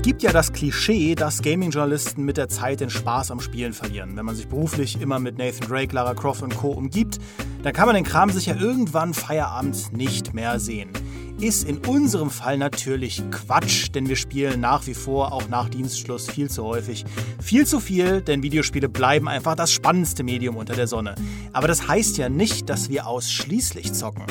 Es gibt ja das Klischee, dass Gaming-Journalisten mit der Zeit den Spaß am Spielen verlieren. Wenn man sich beruflich immer mit Nathan Drake, Lara Croft und Co. umgibt, dann kann man den Kram sicher irgendwann Feierabend nicht mehr sehen ist in unserem Fall natürlich Quatsch, denn wir spielen nach wie vor, auch nach Dienstschluss, viel zu häufig. Viel zu viel, denn Videospiele bleiben einfach das spannendste Medium unter der Sonne. Aber das heißt ja nicht, dass wir ausschließlich zocken.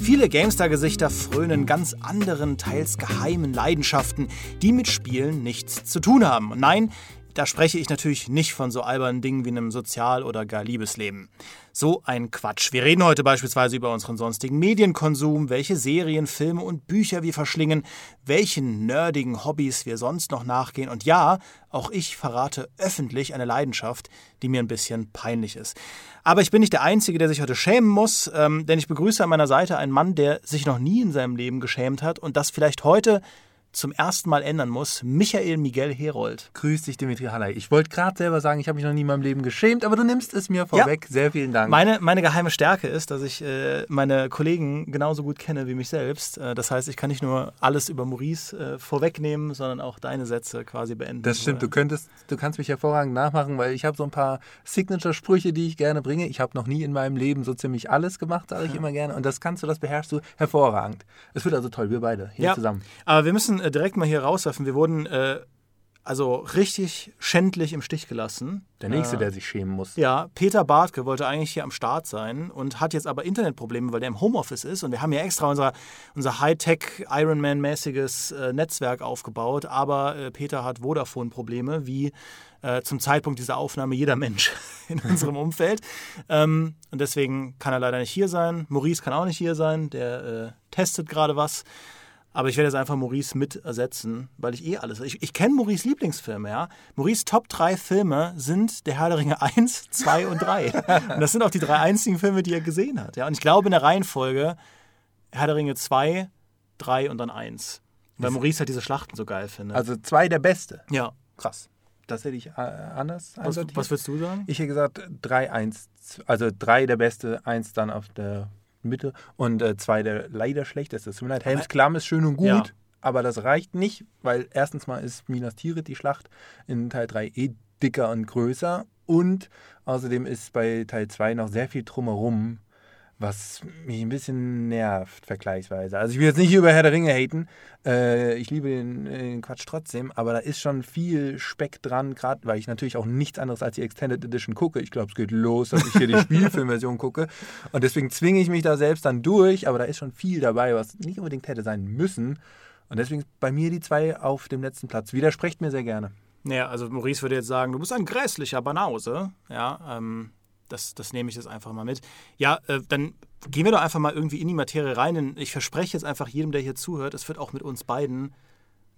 Viele GameStar-Gesichter frönen ganz anderen, teils geheimen Leidenschaften, die mit Spielen nichts zu tun haben. Nein, da spreche ich natürlich nicht von so albernen Dingen wie einem Sozial- oder gar Liebesleben. So ein Quatsch. Wir reden heute beispielsweise über unseren sonstigen Medienkonsum, welche Serien, Filme und Bücher wir verschlingen, welchen nerdigen Hobbys wir sonst noch nachgehen. Und ja, auch ich verrate öffentlich eine Leidenschaft, die mir ein bisschen peinlich ist. Aber ich bin nicht der Einzige, der sich heute schämen muss, ähm, denn ich begrüße an meiner Seite einen Mann, der sich noch nie in seinem Leben geschämt hat und das vielleicht heute zum ersten Mal ändern muss. Michael Miguel Herold. Grüß dich, Dimitri Halley. Ich wollte gerade selber sagen, ich habe mich noch nie in meinem Leben geschämt, aber du nimmst es mir vorweg. Ja. Sehr vielen Dank. Meine, meine geheime Stärke ist, dass ich äh, meine Kollegen genauso gut kenne wie mich selbst. Äh, das heißt, ich kann nicht nur alles über Maurice äh, vorwegnehmen, sondern auch deine Sätze quasi beenden. Das stimmt. Du könntest, du kannst mich hervorragend nachmachen, weil ich habe so ein paar Signature-Sprüche, die ich gerne bringe. Ich habe noch nie in meinem Leben so ziemlich alles gemacht, sage ich ja. immer gerne. Und das kannst du, das beherrschst du hervorragend. Es wird also toll, wir beide hier ja. zusammen. Aber wir müssen äh, direkt mal hier rauswerfen. Wir wurden äh, also richtig schändlich im Stich gelassen. Der Nächste, äh, der sich schämen muss. Ja, Peter Bartke wollte eigentlich hier am Start sein und hat jetzt aber Internetprobleme, weil der im Homeoffice ist. Und wir haben ja extra unser, unser Hightech Ironman-mäßiges äh, Netzwerk aufgebaut. Aber äh, Peter hat Vodafone-Probleme, wie äh, zum Zeitpunkt dieser Aufnahme jeder Mensch in unserem Umfeld. Ähm, und deswegen kann er leider nicht hier sein. Maurice kann auch nicht hier sein. Der äh, testet gerade was. Aber ich werde jetzt einfach Maurice mit ersetzen, weil ich eh alles. Ich, ich kenne Maurice Lieblingsfilme, ja. Maurice Top 3 Filme sind Der Herr der Ringe 1, 2 und 3. und das sind auch die drei einzigen Filme, die er gesehen hat. Ja. Und ich glaube in der Reihenfolge Herr der Ringe 2, 3 und dann 1. Weil Maurice halt diese Schlachten so geil findet. Also 2 der beste. Ja. Krass. Das hätte ich äh, anders was, was würdest du sagen? Ich hätte gesagt 3, 1, also 3 der beste, 1 dann auf der Mitte und äh, zwei der leider schlechteste. Es tut mir leid, Helms Klamm ist schön und gut, ja. aber das reicht nicht, weil erstens mal ist Minas Tirith die Schlacht in Teil 3 eh dicker und größer und außerdem ist bei Teil 2 noch sehr viel drumherum, was mich ein bisschen nervt, vergleichsweise. Also ich will jetzt nicht über Herr der Ringe haten, äh, ich liebe den, den, Quatsch trotzdem, aber da ist schon viel Speck dran, gerade weil ich natürlich auch nichts anderes als die Extended Edition gucke. Ich glaube, es geht los, dass ich hier die Spielfilmversion gucke und deswegen zwinge ich mich da selbst dann durch, aber da ist schon viel dabei, was nicht unbedingt hätte sein müssen und deswegen bei mir die zwei auf dem letzten Platz. Widersprecht mir sehr gerne. Naja, also Maurice würde jetzt sagen, du bist ein grässlicher Banause, ja, ähm das, das nehme ich jetzt einfach mal mit. Ja, äh, dann gehen wir doch einfach mal irgendwie in die Materie rein. Denn ich verspreche jetzt einfach jedem, der hier zuhört, es wird auch mit uns beiden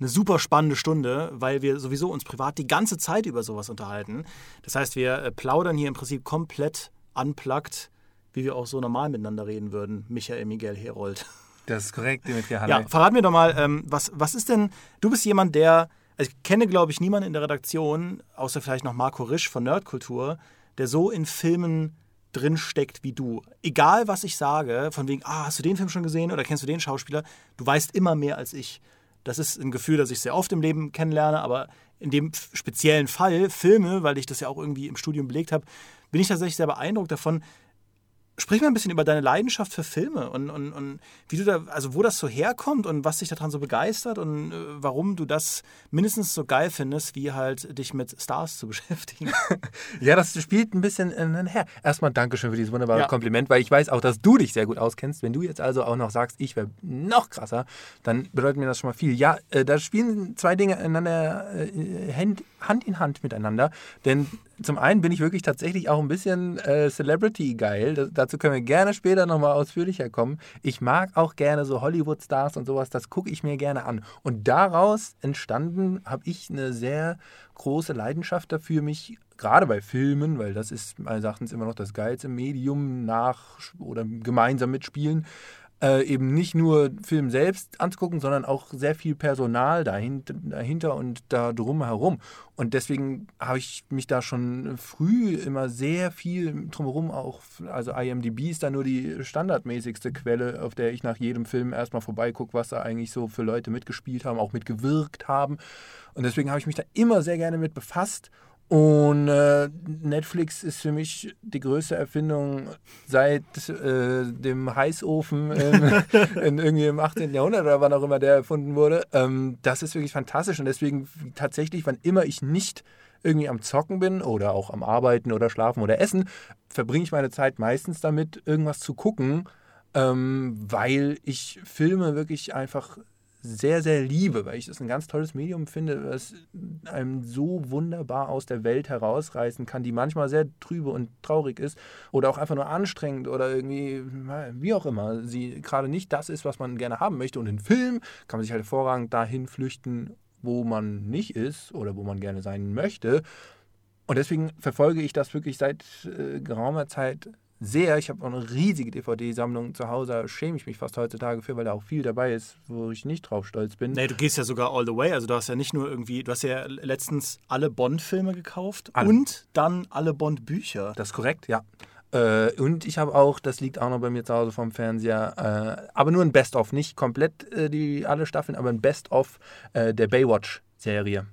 eine super spannende Stunde, weil wir sowieso uns privat die ganze Zeit über sowas unterhalten. Das heißt, wir äh, plaudern hier im Prinzip komplett unplugged, wie wir auch so normal miteinander reden würden. Michael Miguel Herold. Das ist korrekt, Dimitri Halle. Ja, verrat mir doch mal, ähm, was, was ist denn, du bist jemand, der, also ich kenne, glaube ich, niemanden in der Redaktion, außer vielleicht noch Marco Risch von Nerdkultur, der so in Filmen drinsteckt wie du. Egal, was ich sage, von wegen, ah, hast du den Film schon gesehen oder kennst du den Schauspieler, du weißt immer mehr als ich. Das ist ein Gefühl, das ich sehr oft im Leben kennenlerne, aber in dem speziellen Fall, Filme, weil ich das ja auch irgendwie im Studium belegt habe, bin ich tatsächlich sehr beeindruckt davon, Sprich mal ein bisschen über deine Leidenschaft für Filme und, und, und wie du da, also wo das so herkommt und was dich daran so begeistert und äh, warum du das mindestens so geil findest, wie halt dich mit Stars zu beschäftigen. ja, das spielt ein bisschen her. Erstmal Dankeschön für dieses wunderbare ja. Kompliment, weil ich weiß auch, dass du dich sehr gut auskennst. Wenn du jetzt also auch noch sagst, ich wäre noch krasser, dann bedeutet mir das schon mal viel. Ja, äh, da spielen zwei Dinge einander äh, Hand, Hand in Hand miteinander, denn zum einen bin ich wirklich tatsächlich auch ein bisschen äh, Celebrity-geil. Dazu können wir gerne später nochmal ausführlicher kommen. Ich mag auch gerne so Hollywood-Stars und sowas, das gucke ich mir gerne an. Und daraus entstanden habe ich eine sehr große Leidenschaft dafür, mich gerade bei Filmen, weil das ist meines Erachtens immer noch das geilste Medium nach oder gemeinsam mitspielen, äh, eben nicht nur Film selbst anzugucken, sondern auch sehr viel Personal dahinter, dahinter und da drumherum. Und deswegen habe ich mich da schon früh immer sehr viel drumherum auch, also IMDb ist da nur die standardmäßigste Quelle, auf der ich nach jedem Film erstmal vorbeigucke, was da eigentlich so für Leute mitgespielt haben, auch mitgewirkt haben. Und deswegen habe ich mich da immer sehr gerne mit befasst und äh, Netflix ist für mich die größte Erfindung seit äh, dem Heißofen in, in, irgendwie im 18. Jahrhundert oder wann auch immer der erfunden wurde. Ähm, das ist wirklich fantastisch und deswegen tatsächlich, wann immer ich nicht irgendwie am Zocken bin oder auch am Arbeiten oder Schlafen oder Essen, verbringe ich meine Zeit meistens damit, irgendwas zu gucken, ähm, weil ich Filme wirklich einfach sehr, sehr liebe, weil ich das ein ganz tolles Medium finde, was einem so wunderbar aus der Welt herausreißen kann, die manchmal sehr trübe und traurig ist oder auch einfach nur anstrengend oder irgendwie, wie auch immer, sie gerade nicht das ist, was man gerne haben möchte. Und in Film kann man sich halt hervorragend dahin flüchten, wo man nicht ist oder wo man gerne sein möchte. Und deswegen verfolge ich das wirklich seit äh, geraumer Zeit sehr. Ich habe auch eine riesige DVD-Sammlung zu Hause. Da schäme ich mich fast heutzutage für, weil da auch viel dabei ist, wo ich nicht drauf stolz bin. Nee, du gehst ja sogar all the way. Also du hast ja nicht nur irgendwie, du hast ja letztens alle Bond-Filme gekauft alle. und dann alle Bond-Bücher. Das ist korrekt, ja. Äh, und ich habe auch, das liegt auch noch bei mir zu Hause vom Fernseher, äh, aber nur ein Best-of, nicht komplett äh, die alle Staffeln, aber ein Best-of äh, der Baywatch-Serie.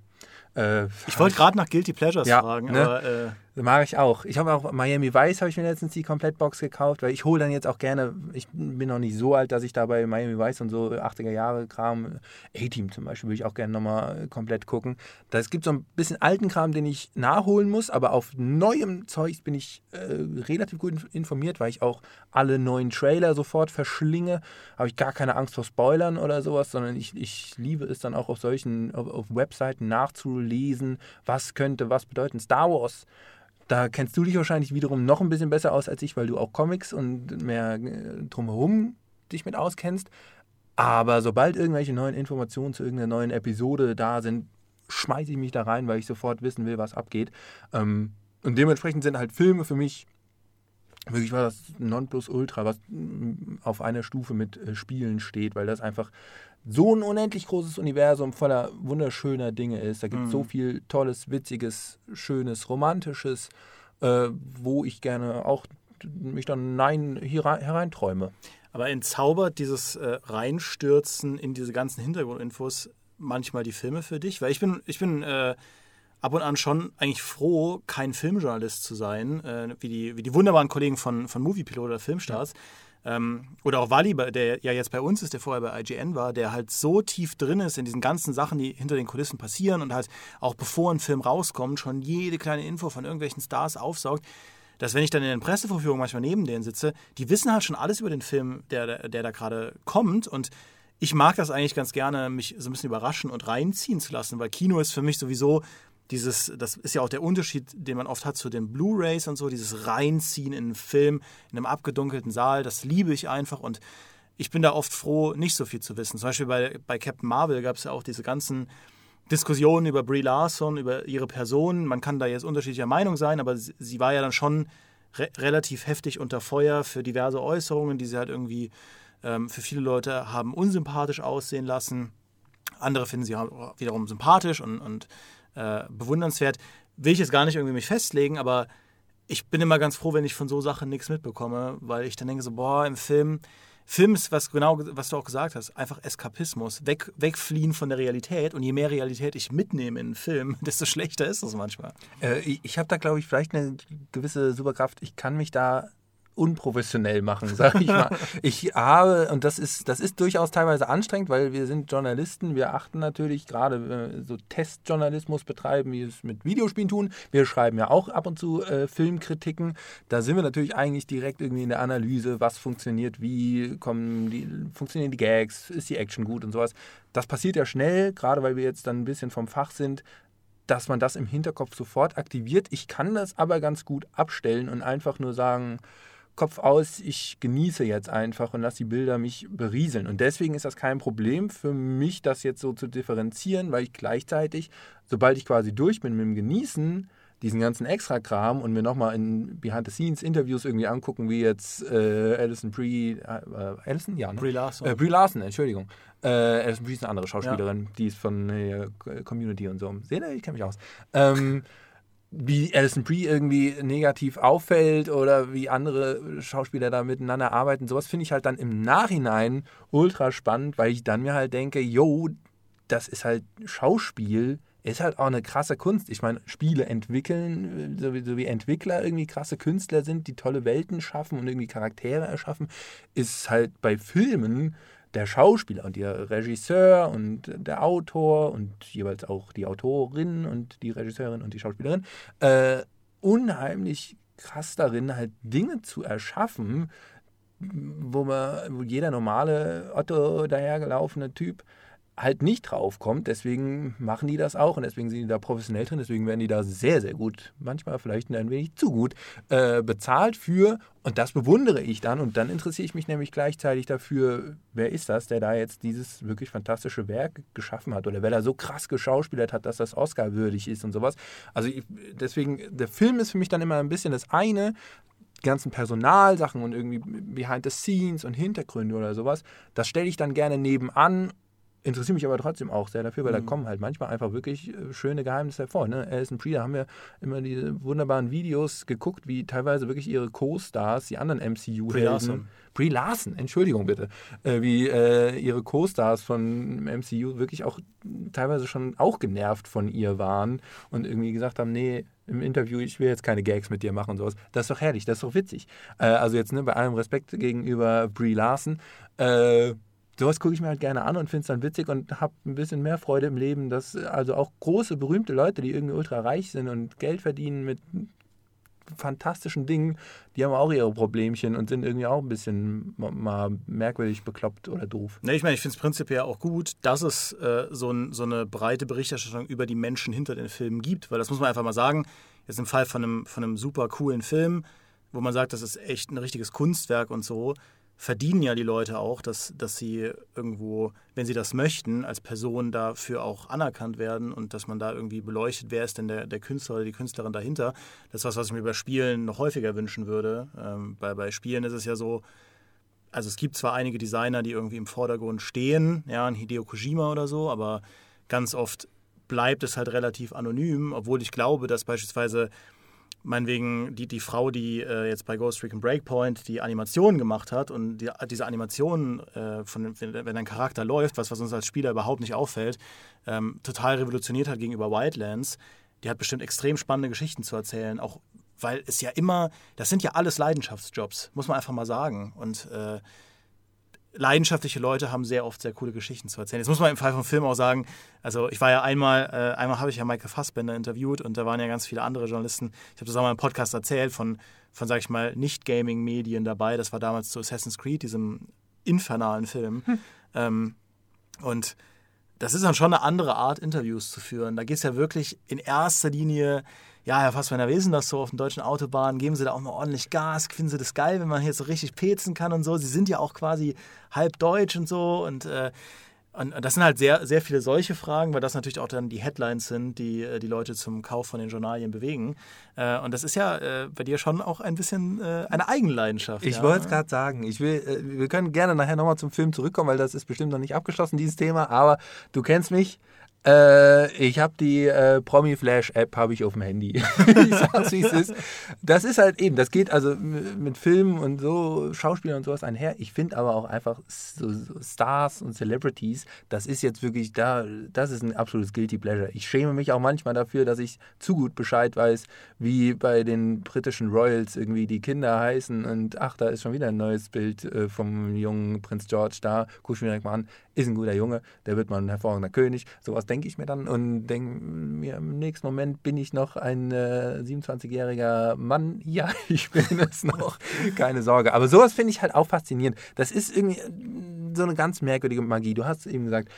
Äh, ich wollte gerade nach Guilty Pleasures ja, fragen, ne? aber äh, Mag ich auch. Ich habe auch Miami Vice habe ich mir letztens die Komplettbox gekauft, weil ich hole dann jetzt auch gerne, ich bin noch nicht so alt, dass ich da bei Miami Vice und so 80er Jahre Kram, A-Team zum Beispiel, würde ich auch gerne nochmal komplett gucken. Es gibt so ein bisschen alten Kram, den ich nachholen muss, aber auf neuem Zeug bin ich äh, relativ gut informiert, weil ich auch alle neuen Trailer sofort verschlinge. Habe ich gar keine Angst vor Spoilern oder sowas, sondern ich, ich liebe es dann auch auf solchen, auf, auf Webseiten nachzulesen, was könnte was bedeuten. Star Wars da kennst du dich wahrscheinlich wiederum noch ein bisschen besser aus als ich, weil du auch Comics und mehr äh, drumherum dich mit auskennst. Aber sobald irgendwelche neuen Informationen zu irgendeiner neuen Episode da sind, schmeiße ich mich da rein, weil ich sofort wissen will, was abgeht. Ähm, und dementsprechend sind halt Filme für mich wirklich was Nonplusultra, was mm, auf einer Stufe mit äh, Spielen steht, weil das einfach so ein unendlich großes Universum voller wunderschöner Dinge ist. Da gibt es mhm. so viel Tolles, Witziges, Schönes, Romantisches, äh, wo ich gerne auch mich dann nein hier hereinträume. Aber entzaubert dieses äh, Reinstürzen in diese ganzen Hintergrundinfos manchmal die Filme für dich? Weil ich bin, ich bin äh, ab und an schon eigentlich froh, kein Filmjournalist zu sein, äh, wie, die, wie die wunderbaren Kollegen von, von Moviepilot oder Filmstars. Ja oder auch Wally, der ja jetzt bei uns ist, der vorher bei IGN war, der halt so tief drin ist in diesen ganzen Sachen, die hinter den Kulissen passieren und halt auch bevor ein Film rauskommt, schon jede kleine Info von irgendwelchen Stars aufsaugt, dass wenn ich dann in den Pressevorführungen manchmal neben denen sitze, die wissen halt schon alles über den Film, der, der da gerade kommt. Und ich mag das eigentlich ganz gerne, mich so ein bisschen überraschen und reinziehen zu lassen, weil Kino ist für mich sowieso dieses, das ist ja auch der Unterschied, den man oft hat zu den Blu-rays und so, dieses Reinziehen in einen Film, in einem abgedunkelten Saal, das liebe ich einfach und ich bin da oft froh, nicht so viel zu wissen. Zum Beispiel bei, bei Captain Marvel gab es ja auch diese ganzen Diskussionen über Brie Larson, über ihre Person. Man kann da jetzt unterschiedlicher Meinung sein, aber sie, sie war ja dann schon re relativ heftig unter Feuer für diverse Äußerungen, die sie halt irgendwie ähm, für viele Leute haben unsympathisch aussehen lassen. Andere finden sie wiederum sympathisch und, und äh, bewundernswert. Will ich jetzt gar nicht irgendwie mich festlegen, aber ich bin immer ganz froh, wenn ich von so Sachen nichts mitbekomme, weil ich dann denke so, boah, im Film, Film ist was genau, was du auch gesagt hast, einfach Eskapismus, weg, wegfliehen von der Realität und je mehr Realität ich mitnehme in einen Film, desto schlechter ist es manchmal. Äh, ich habe da, glaube ich, vielleicht eine gewisse Superkraft. Ich kann mich da unprofessionell machen, sage ich mal. ich habe, und das ist, das ist durchaus teilweise anstrengend, weil wir sind Journalisten, wir achten natürlich gerade, wir so Testjournalismus betreiben, wie wir es mit Videospielen tun. Wir schreiben ja auch ab und zu äh, Filmkritiken. Da sind wir natürlich eigentlich direkt irgendwie in der Analyse, was funktioniert, wie kommen die, funktionieren die Gags, ist die Action gut und sowas. Das passiert ja schnell, gerade weil wir jetzt dann ein bisschen vom Fach sind, dass man das im Hinterkopf sofort aktiviert. Ich kann das aber ganz gut abstellen und einfach nur sagen, Kopf aus, ich genieße jetzt einfach und lasse die Bilder mich berieseln. Und deswegen ist das kein Problem für mich, das jetzt so zu differenzieren, weil ich gleichzeitig, sobald ich quasi durch bin mit dem Genießen, diesen ganzen Extra-Kram und mir nochmal in Behind-the-Scenes-Interviews irgendwie angucken, wie jetzt äh, Alison Brie, äh, Alison? Ja, ne? Brie Larson. Äh, Brie Larson, Entschuldigung. Äh, Alison Brie ist eine andere Schauspielerin, ja. die ist von äh, Community und so. Seht ihr, ich kenne mich aus. Ähm, wie Alison Brie irgendwie negativ auffällt oder wie andere Schauspieler da miteinander arbeiten, sowas finde ich halt dann im Nachhinein ultra spannend, weil ich dann mir halt denke, yo, das ist halt Schauspiel, ist halt auch eine krasse Kunst. Ich meine, Spiele entwickeln, so wie, so wie, Entwickler irgendwie krasse Künstler sind, die tolle Welten schaffen und irgendwie Charaktere erschaffen, ist halt bei Filmen der Schauspieler und der Regisseur und der Autor und jeweils auch die Autorin und die Regisseurin und die Schauspielerin äh, unheimlich krass darin, halt Dinge zu erschaffen, wo man, wo jeder normale Otto dahergelaufene Typ halt nicht draufkommt. Deswegen machen die das auch und deswegen sind die da professionell drin. Deswegen werden die da sehr, sehr gut, manchmal vielleicht ein wenig zu gut, äh, bezahlt für. Und das bewundere ich dann. Und dann interessiere ich mich nämlich gleichzeitig dafür, wer ist das, der da jetzt dieses wirklich fantastische Werk geschaffen hat oder wer da so krass geschauspielert hat, dass das Oscar würdig ist und sowas. Also ich, deswegen, der Film ist für mich dann immer ein bisschen das eine, die ganzen Personalsachen und irgendwie Behind the Scenes und Hintergründe oder sowas, das stelle ich dann gerne nebenan interessiere mich aber trotzdem auch sehr dafür, weil mhm. da kommen halt manchmal einfach wirklich äh, schöne Geheimnisse hervor. Ne? Alison Brie, da haben wir immer diese wunderbaren Videos geguckt, wie teilweise wirklich ihre Co-Stars, die anderen MCU-Helden, Brie Larson, Entschuldigung bitte, äh, wie äh, ihre Co-Stars von MCU wirklich auch teilweise schon auch genervt von ihr waren und irgendwie gesagt haben, nee, im Interview, ich will jetzt keine Gags mit dir machen und sowas. Das ist doch herrlich, das ist doch witzig. Äh, also jetzt ne, bei allem Respekt gegenüber Brie Larson, äh, sowas gucke ich mir halt gerne an und finde es dann witzig und habe ein bisschen mehr Freude im Leben, dass also auch große, berühmte Leute, die irgendwie ultra reich sind und Geld verdienen mit fantastischen Dingen, die haben auch ihre Problemchen und sind irgendwie auch ein bisschen mal merkwürdig bekloppt oder doof. Ne, ich meine, ich finde es prinzipiell auch gut, dass es äh, so, ein, so, eine breite Berichterstattung über die Menschen hinter den Filmen gibt, weil das muss man einfach mal sagen, jetzt im Fall von einem, von einem super coolen Film, wo man sagt, das ist echt ein richtiges Kunstwerk und so, verdienen ja die Leute auch, dass, dass sie irgendwo, wenn sie das möchten, als Person dafür auch anerkannt werden und dass man da irgendwie beleuchtet, wer ist denn der, der Künstler oder die Künstlerin dahinter. Das ist was, was ich mir bei Spielen noch häufiger wünschen würde. Ähm, bei, bei Spielen ist es ja so, also es gibt zwar einige Designer, die irgendwie im Vordergrund stehen, ja, ein Hideo Kojima oder so, aber ganz oft bleibt es halt relativ anonym, obwohl ich glaube, dass beispielsweise meinetwegen die, die Frau, die äh, jetzt bei Ghost Recon Breakpoint die Animation gemacht hat und die, diese Animation, äh, wenn, wenn, ein Charakter läuft, was, was uns als Spieler überhaupt nicht auffällt, ähm, total revolutioniert hat gegenüber Wildlands, die hat bestimmt extrem spannende Geschichten zu erzählen, auch weil es ja immer, das sind ja alles Leidenschaftsjobs, muss man einfach mal sagen. Und äh, leidenschaftliche Leute haben sehr oft sehr coole Geschichten zu erzählen. Jetzt muss man im Fall vom Film auch sagen, also ich war ja einmal, äh, einmal habe ich ja Michael Fassbender interviewt und da waren ja ganz viele andere Journalisten. Ich habe das auch mal im Podcast erzählt von, von sag ich mal, Nicht-Gaming-Medien dabei. Das war damals zu Assassin's Creed, diesem infernalen Film. Hm. Ähm, und das ist dann schon eine andere Art, Interviews zu führen. Da geht es ja wirklich in erster Linie ja, Herr Fassbender, wie ist denn das so auf den deutschen Autobahnen? Geben Sie da auch mal ordentlich Gas? Finden Sie das geil, wenn man hier so richtig pezen kann und so? Sie sind ja auch quasi halb deutsch und so und äh, und das sind halt sehr, sehr viele solche Fragen, weil das natürlich auch dann die Headlines sind, die äh, die Leute zum Kauf von den Journalien bewegen. Äh, und das ist ja äh, bei dir schon auch ein bisschen eine Eigenleidenschaft. Ich ja? wollte es gerade sagen. Ich will, wir können gerne nachher nochmal zum Film zurückkommen, weil das ist bestimmt noch nicht abgeschlossen, dieses Thema. Aber du kennst mich. Äh, ich habe die äh, Promi Flash App habe ich auf dem Handy. ich sag's wie es ist. Das ist halt eben, das geht also mit Filmen und so Schauspielern und sowas einher. Ich finde aber auch einfach so, so Stars und Celebrities, das ist jetzt wirklich da, das ist ein absolutes guilty pleasure. Ich schäme mich auch manchmal dafür, dass ich zu gut Bescheid weiß, wie bei den britischen Royals irgendwie die Kinder heißen und ach, da ist schon wieder ein neues Bild äh, vom jungen Prinz George da. Guck ich mir direkt mal an, ist ein guter Junge, der wird mal ein hervorragender König. Sowas denke ich mir dann und denke mir, im nächsten Moment bin ich noch ein äh, 27-jähriger Mann. Ja, ich bin es noch. Keine Sorge. Aber sowas finde ich halt auch faszinierend. Das ist irgendwie so eine ganz merkwürdige Magie. Du hast eben gesagt,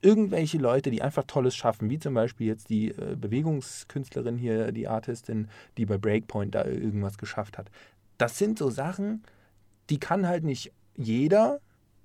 irgendwelche Leute, die einfach Tolles schaffen, wie zum Beispiel jetzt die äh, Bewegungskünstlerin hier, die Artistin, die bei Breakpoint da irgendwas geschafft hat. Das sind so Sachen, die kann halt nicht jeder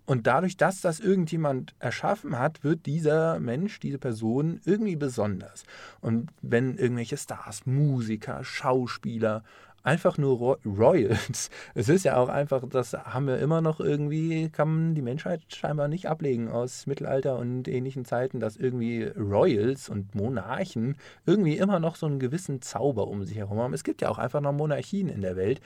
Und dadurch, dass das irgendjemand erschaffen hat, wird dieser Mensch, diese Person irgendwie besonders. Und wenn irgendwelche Stars, Musiker, Schauspieler, einfach nur Royals. Es ist ja auch einfach, das haben wir immer noch irgendwie, kann die Menschheit scheinbar nicht ablegen aus Mittelalter und ähnlichen Zeiten, dass irgendwie Royals und Monarchen irgendwie immer noch so einen gewissen Zauber um sich herum haben. Es gibt ja auch einfach noch Monarchien in der Welt,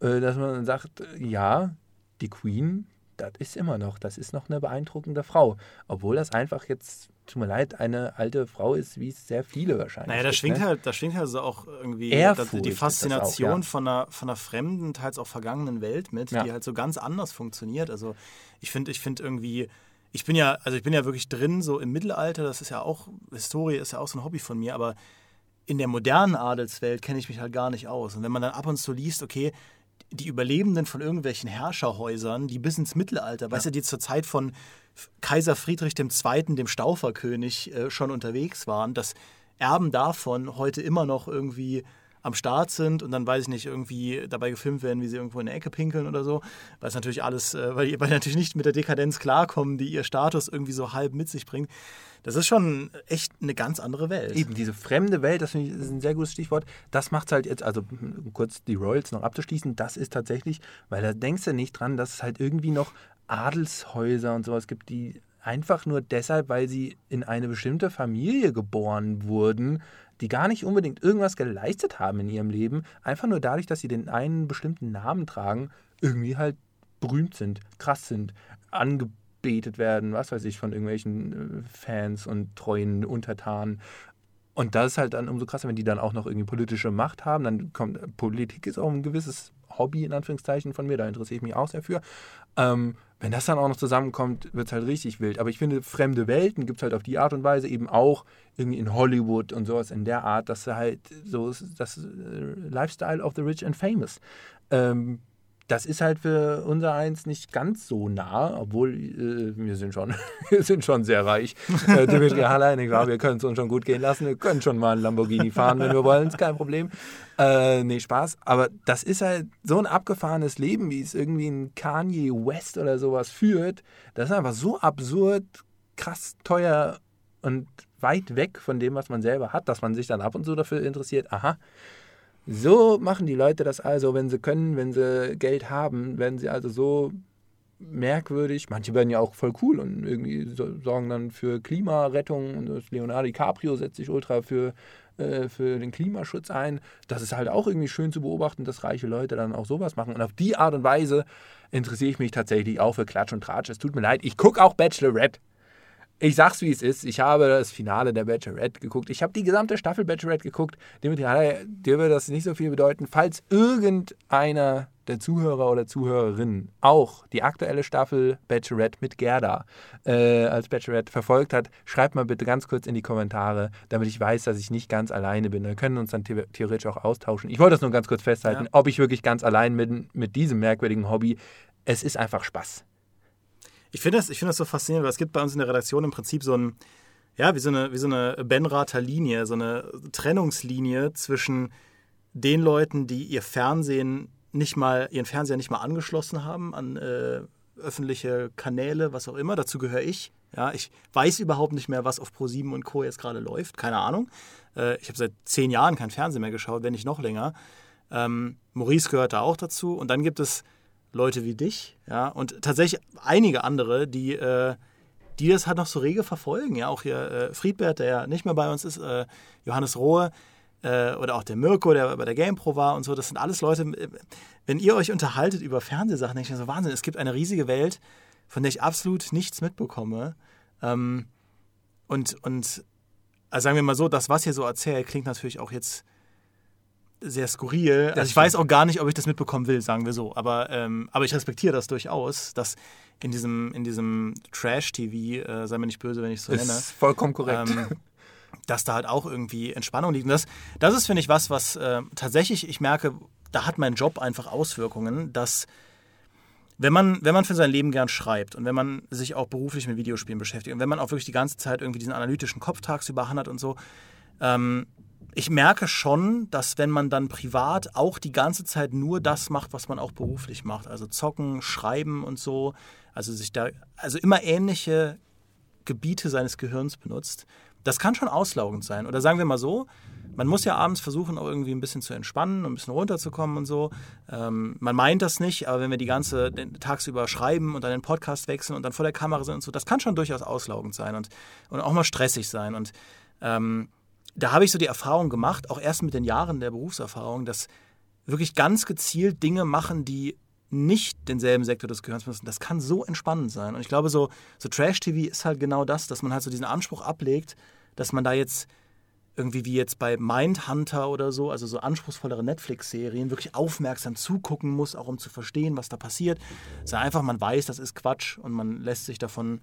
äh, dass man sagt, ja, die Queen das ist immer noch, das ist noch eine beeindruckende Frau. Obwohl das einfach jetzt, tut mir leid, eine alte Frau ist, wie es sehr viele wahrscheinlich. Naja, da schwingt ne? halt, da schwingt halt so auch irgendwie Ehrfurcht die Faszination auch, ja. von, einer, von einer fremden, teils auch vergangenen Welt mit, ja. die halt so ganz anders funktioniert. Also ich finde, ich finde irgendwie, ich bin ja, also ich bin ja wirklich drin, so im Mittelalter, das ist ja auch, Historie ist ja auch so ein Hobby von mir, aber in der modernen Adelswelt kenne ich mich halt gar nicht aus. Und wenn man dann ab und zu liest, okay, die Überlebenden von irgendwelchen Herrscherhäusern, die bis ins Mittelalter, ja. weißt du, die zur Zeit von Kaiser Friedrich II., dem Stauferkönig, äh, schon unterwegs waren, dass Erben davon heute immer noch irgendwie am Start sind und dann weiß ich nicht, irgendwie dabei gefilmt werden, wie sie irgendwo in der Ecke pinkeln oder so. Weil es natürlich alles, äh, weil, weil natürlich nicht mit der Dekadenz klarkommen, die ihr Status irgendwie so halb mit sich bringt. Das ist schon echt eine ganz andere Welt. Eben, diese fremde Welt, das finde ich ist ein sehr gutes Stichwort. Das macht es halt jetzt, also kurz die Royals noch abzuschließen, das ist tatsächlich, weil da denkst du nicht dran, dass es halt irgendwie noch Adelshäuser und sowas gibt, die einfach nur deshalb, weil sie in eine bestimmte Familie geboren wurden, die gar nicht unbedingt irgendwas geleistet haben in ihrem Leben, einfach nur dadurch, dass sie den einen bestimmten Namen tragen, irgendwie halt berühmt sind, krass sind, angebetet werden, was weiß ich, von irgendwelchen äh, Fans und treuen Untertanen. Und das ist halt dann umso krasser, wenn die dann auch noch irgendwie politische Macht haben. Dann kommt, Politik ist auch ein gewisses Hobby, in Anführungszeichen, von mir, da interessiere ich mich auch sehr für. Ähm, wenn das dann auch noch zusammenkommt, wird es halt richtig wild. Aber ich finde, fremde Welten gibt es halt auf die Art und Weise eben auch irgendwie in Hollywood und sowas in der Art, dass halt so das äh, Lifestyle of the Rich and Famous. Ähm, das ist halt für unser eins nicht ganz so nah, obwohl äh, wir sind schon, wir sind schon sehr reich. Äh, Dimitri Haller, ich glaube, wir können es uns schon gut gehen lassen. Wir können schon mal einen Lamborghini fahren, wenn wir wollen, ist kein Problem. Äh, nee, Spaß. Aber das ist halt so ein abgefahrenes Leben, wie es irgendwie ein Kanye West oder sowas führt. Das ist einfach so absurd, krass teuer und weit weg von dem, was man selber hat, dass man sich dann ab und zu dafür interessiert. Aha, so machen die Leute das also, wenn sie können, wenn sie Geld haben, werden sie also so merkwürdig. Manche werden ja auch voll cool und irgendwie sorgen dann für Klimarettung. Und Leonardo DiCaprio setzt sich ultra für, äh, für den Klimaschutz ein. Das ist halt auch irgendwie schön zu beobachten, dass reiche Leute dann auch sowas machen. Und auf die Art und Weise interessiere ich mich tatsächlich auch für Klatsch und Tratsch. Es tut mir leid, ich gucke auch Bachelorette. Ich sag's wie es ist. Ich habe das Finale der Bachelorette geguckt. Ich habe die gesamte Staffel Bachelorette geguckt. Dimitri, dir wird das nicht so viel bedeuten. Falls irgendeiner der Zuhörer oder Zuhörerinnen auch die aktuelle Staffel Bachelorette mit Gerda äh, als Bachelorette verfolgt hat, schreibt mal bitte ganz kurz in die Kommentare, damit ich weiß, dass ich nicht ganz alleine bin. Wir können uns dann theoretisch auch austauschen. Ich wollte das nur ganz kurz festhalten, ja. ob ich wirklich ganz allein bin mit diesem merkwürdigen Hobby. Es ist einfach Spaß. Ich finde das, find das so faszinierend, weil es gibt bei uns in der Redaktion im Prinzip so ein, ja, wie so eine, wie so eine Benrather Linie, so eine Trennungslinie zwischen den Leuten, die ihr Fernsehen nicht mal, ihren Fernseher nicht mal angeschlossen haben an äh, öffentliche Kanäle, was auch immer. Dazu gehöre ich. Ja, ich weiß überhaupt nicht mehr, was auf Pro7 und Co. jetzt gerade läuft. Keine Ahnung. Äh, ich habe seit zehn Jahren kein Fernsehen mehr geschaut, wenn nicht noch länger. Ähm, Maurice gehört da auch dazu. Und dann gibt es Leute wie dich, ja, und tatsächlich einige andere, die, äh, die das halt noch so rege verfolgen, ja, auch hier äh, Friedbert, der ja nicht mehr bei uns ist, äh, Johannes Rohe äh, oder auch der Mirko, der bei der GamePro war und so, das sind alles Leute, äh, wenn ihr euch unterhaltet über Fernsehsachen, denke ich mir so, Wahnsinn, es gibt eine riesige Welt, von der ich absolut nichts mitbekomme. Ähm, und, und also sagen wir mal so, das, was ihr so erzählt, klingt natürlich auch jetzt sehr skurril. Das also ich weiß auch gar nicht, ob ich das mitbekommen will, sagen wir so. Aber, ähm, aber ich respektiere das durchaus, dass in diesem, in diesem Trash-TV, äh, sei mir nicht böse, wenn ich es so ist nenne. vollkommen korrekt. Ähm, dass da halt auch irgendwie Entspannung liegt. Und das, das ist, finde ich, was, was äh, tatsächlich, ich merke, da hat mein Job einfach Auswirkungen, dass wenn man, wenn man für sein Leben gern schreibt und wenn man sich auch beruflich mit Videospielen beschäftigt und wenn man auch wirklich die ganze Zeit irgendwie diesen analytischen Kopf tagsüber hat und so, ähm, ich merke schon, dass wenn man dann privat auch die ganze Zeit nur das macht, was man auch beruflich macht, also zocken, schreiben und so, also sich da, also immer ähnliche Gebiete seines Gehirns benutzt, das kann schon auslaugend sein. Oder sagen wir mal so, man muss ja abends versuchen, auch irgendwie ein bisschen zu entspannen, ein bisschen runterzukommen und so. Ähm, man meint das nicht, aber wenn wir die ganze tagsüber schreiben und dann den Podcast wechseln und dann vor der Kamera sind und so, das kann schon durchaus auslaugend sein und, und auch mal stressig sein. Und ähm, da habe ich so die Erfahrung gemacht, auch erst mit den Jahren der Berufserfahrung, dass wirklich ganz gezielt Dinge machen, die nicht denselben Sektor des Gehirns benutzen, das kann so entspannend sein. Und ich glaube, so, so Trash-TV ist halt genau das, dass man halt so diesen Anspruch ablegt, dass man da jetzt irgendwie wie jetzt bei Mindhunter oder so, also so anspruchsvollere Netflix-Serien, wirklich aufmerksam zugucken muss, auch um zu verstehen, was da passiert. Sondern einfach, man weiß, das ist Quatsch und man lässt sich davon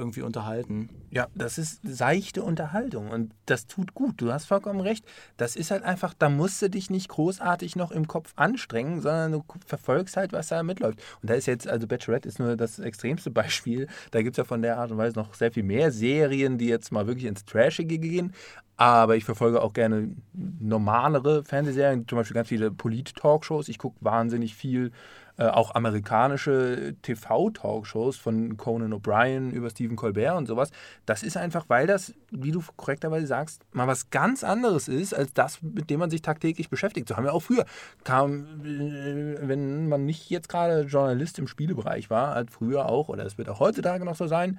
irgendwie unterhalten. Ja, das ist seichte Unterhaltung und das tut gut. Du hast vollkommen recht. Das ist halt einfach, da musst du dich nicht großartig noch im Kopf anstrengen, sondern du verfolgst halt, was da mitläuft. Und da ist jetzt, also Bachelorette ist nur das extremste Beispiel. Da gibt es ja von der Art und Weise noch sehr viel mehr Serien, die jetzt mal wirklich ins Trashige gehen. Aber ich verfolge auch gerne normalere Fernsehserien, zum Beispiel ganz viele Polit-Talkshows. Ich gucke wahnsinnig viel äh, auch amerikanische TV-Talkshows von Conan O'Brien über Stephen Colbert und sowas. Das ist einfach, weil das, wie du korrekterweise sagst, mal was ganz anderes ist, als das, mit dem man sich tagtäglich beschäftigt. So haben wir auch früher. Kam, äh, wenn man nicht jetzt gerade Journalist im Spielebereich war, halt früher auch, oder es wird auch heutzutage noch so sein,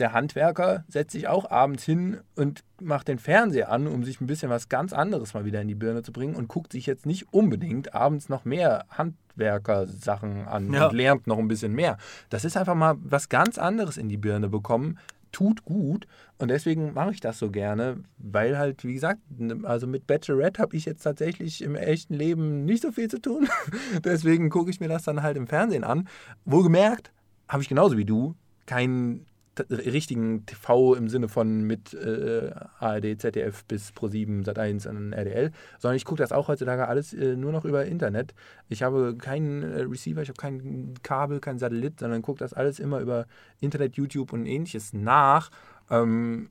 der Handwerker setzt sich auch abends hin und macht den Fernseher an, um sich ein bisschen was ganz anderes mal wieder in die Birne zu bringen und guckt sich jetzt nicht unbedingt abends noch mehr Handwerkersachen an ja. und lernt noch ein bisschen mehr. Das ist einfach mal was ganz anderes in die Birne bekommen, tut gut und deswegen mache ich das so gerne, weil halt, wie gesagt, also mit Bachelorette habe ich jetzt tatsächlich im echten Leben nicht so viel zu tun. deswegen gucke ich mir das dann halt im Fernsehen an. Wohlgemerkt, habe ich genauso wie du keinen richtigen TV im Sinne von mit äh, ARD, ZDF bis Pro7, Sat1 und RDL, sondern ich gucke das auch heutzutage alles äh, nur noch über Internet. Ich habe keinen äh, Receiver, ich habe kein Kabel, kein Satellit, sondern gucke das alles immer über Internet, YouTube und ähnliches nach. Ähm,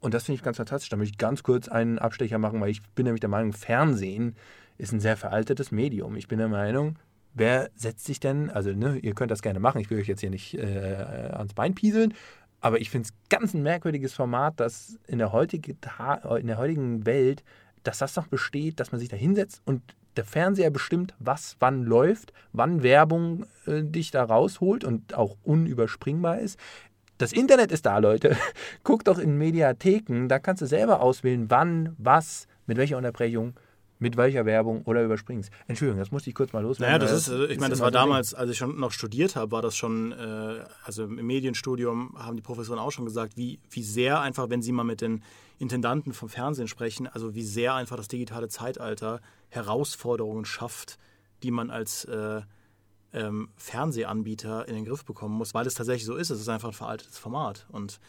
und das finde ich ganz fantastisch. Da möchte ich ganz kurz einen Abstecher machen, weil ich bin nämlich der Meinung, Fernsehen ist ein sehr veraltetes Medium. Ich bin der Meinung, wer setzt sich denn, also ne, ihr könnt das gerne machen, ich will euch jetzt hier nicht äh, ans Bein pieseln, aber ich finde es ganz ein merkwürdiges Format, dass in der, heutige, in der heutigen Welt, dass das noch besteht, dass man sich da hinsetzt und der Fernseher bestimmt, was wann läuft, wann Werbung äh, dich da rausholt und auch unüberspringbar ist. Das Internet ist da, Leute. Guck doch in Mediatheken, da kannst du selber auswählen, wann, was, mit welcher Unterbrechung mit welcher Werbung oder überspringst. Entschuldigung, das musste ich kurz mal loswerden. Naja, das ist, äh, ich meine, das war damals, als ich schon noch studiert habe, war das schon, äh, also im Medienstudium haben die Professoren auch schon gesagt, wie, wie sehr einfach, wenn sie mal mit den Intendanten vom Fernsehen sprechen, also wie sehr einfach das digitale Zeitalter Herausforderungen schafft, die man als äh, ähm, Fernsehanbieter in den Griff bekommen muss, weil es tatsächlich so ist. Es ist einfach ein veraltetes Format. Und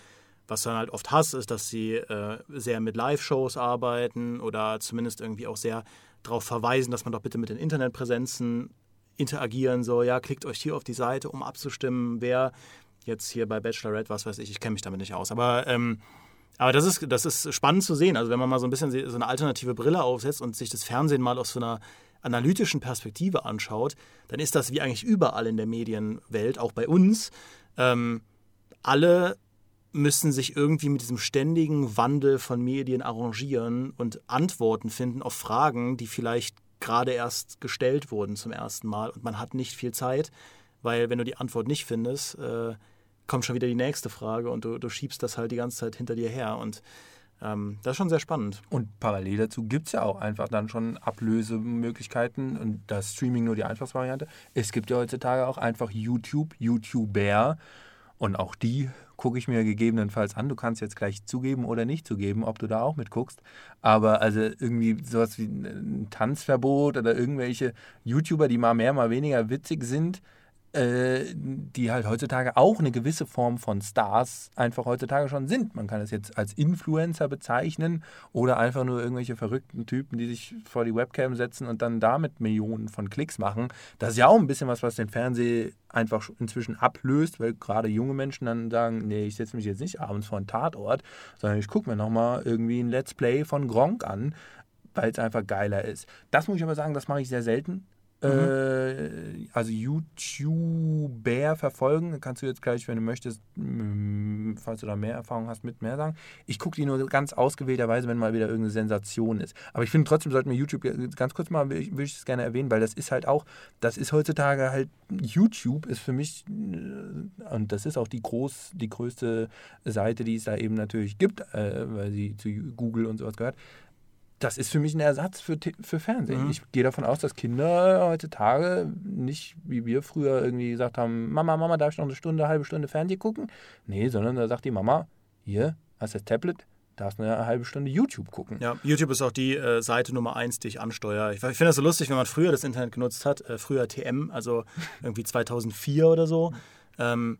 was du dann halt oft hast, ist, dass sie äh, sehr mit Live-Shows arbeiten oder zumindest irgendwie auch sehr darauf verweisen, dass man doch bitte mit den Internetpräsenzen interagieren soll. Ja, klickt euch hier auf die Seite, um abzustimmen, wer jetzt hier bei Bachelorette, was weiß ich, ich kenne mich damit nicht aus. Aber, ähm, aber das, ist, das ist spannend zu sehen. Also wenn man mal so ein bisschen so eine alternative Brille aufsetzt und sich das Fernsehen mal aus so einer analytischen Perspektive anschaut, dann ist das wie eigentlich überall in der Medienwelt, auch bei uns, ähm, alle müssen sich irgendwie mit diesem ständigen Wandel von Medien arrangieren und Antworten finden auf Fragen, die vielleicht gerade erst gestellt wurden zum ersten Mal und man hat nicht viel Zeit, weil wenn du die Antwort nicht findest, äh, kommt schon wieder die nächste Frage und du, du, schiebst das halt die ganze Zeit hinter dir her und ähm, das ist schon sehr spannend. Und parallel dazu gibt es ja auch einfach dann schon Ablösemöglichkeiten und das Streaming nur die Einfachsvariante. Es gibt ja heutzutage auch einfach YouTube, YouTuber und auch die gucke ich mir gegebenenfalls an. Du kannst jetzt gleich zugeben oder nicht zugeben, ob du da auch mitguckst. Aber also irgendwie sowas wie ein Tanzverbot oder irgendwelche YouTuber, die mal mehr, mal weniger witzig sind, die halt heutzutage auch eine gewisse Form von Stars einfach heutzutage schon sind. Man kann es jetzt als Influencer bezeichnen oder einfach nur irgendwelche verrückten Typen, die sich vor die Webcam setzen und dann damit Millionen von Klicks machen. Das ist ja auch ein bisschen was, was den Fernseher einfach inzwischen ablöst, weil gerade junge Menschen dann sagen, nee, ich setze mich jetzt nicht abends vor einen Tatort, sondern ich gucke mir nochmal irgendwie ein Let's Play von Gronk an, weil es einfach geiler ist. Das muss ich aber sagen, das mache ich sehr selten. Mhm. Äh, also YouTuber verfolgen, kannst du jetzt gleich, wenn du möchtest, mm, falls du da mehr Erfahrung hast, mit mehr sagen. Ich gucke die nur ganz ausgewählterweise, wenn mal wieder irgendeine Sensation ist. Aber ich finde trotzdem sollten wir YouTube ganz kurz mal, will ich, will gerne erwähnen, weil das ist halt auch, das ist heutzutage halt, YouTube ist für mich, äh, und das ist auch die groß, die größte Seite, die es da eben natürlich gibt, äh, weil sie zu Google und sowas gehört das ist für mich ein Ersatz für, für Fernsehen. Mhm. Ich gehe davon aus, dass Kinder heutzutage nicht wie wir früher irgendwie gesagt haben, Mama, Mama, darf ich noch eine Stunde, eine halbe Stunde Fernsehen gucken? Nee, sondern da sagt die Mama, hier, hast das Tablet, darfst eine halbe Stunde YouTube gucken. Ja, YouTube ist auch die äh, Seite Nummer eins, die ich ansteuere. Ich, ich finde das so lustig, wenn man früher das Internet genutzt hat, äh, früher TM, also irgendwie 2004 oder so. Ähm,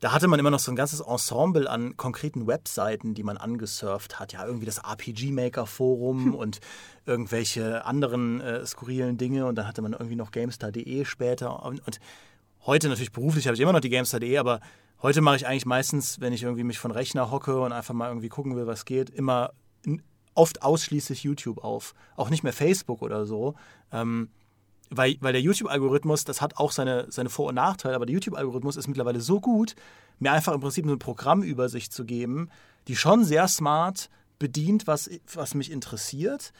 da hatte man immer noch so ein ganzes Ensemble an konkreten Webseiten, die man angesurft hat. Ja, irgendwie das RPG Maker Forum und irgendwelche anderen äh, skurrilen Dinge. Und dann hatte man irgendwie noch GameStar.de später. Und, und, heute natürlich beruflich habe ich immer noch die GameStar.de, aber heute mache ich eigentlich meistens, wenn ich irgendwie mich von Rechner hocke und einfach mal irgendwie gucken will, was geht, immer oft ausschließlich YouTube auf. Auch nicht mehr Facebook oder so. Ähm, weil, weil der YouTube-Algorithmus, das hat auch seine, seine Vor- und Nachteile, aber der YouTube-Algorithmus ist mittlerweile so gut, mir einfach im Prinzip eine Programmübersicht zu geben, die schon sehr smart bedient, was, was mich interessiert,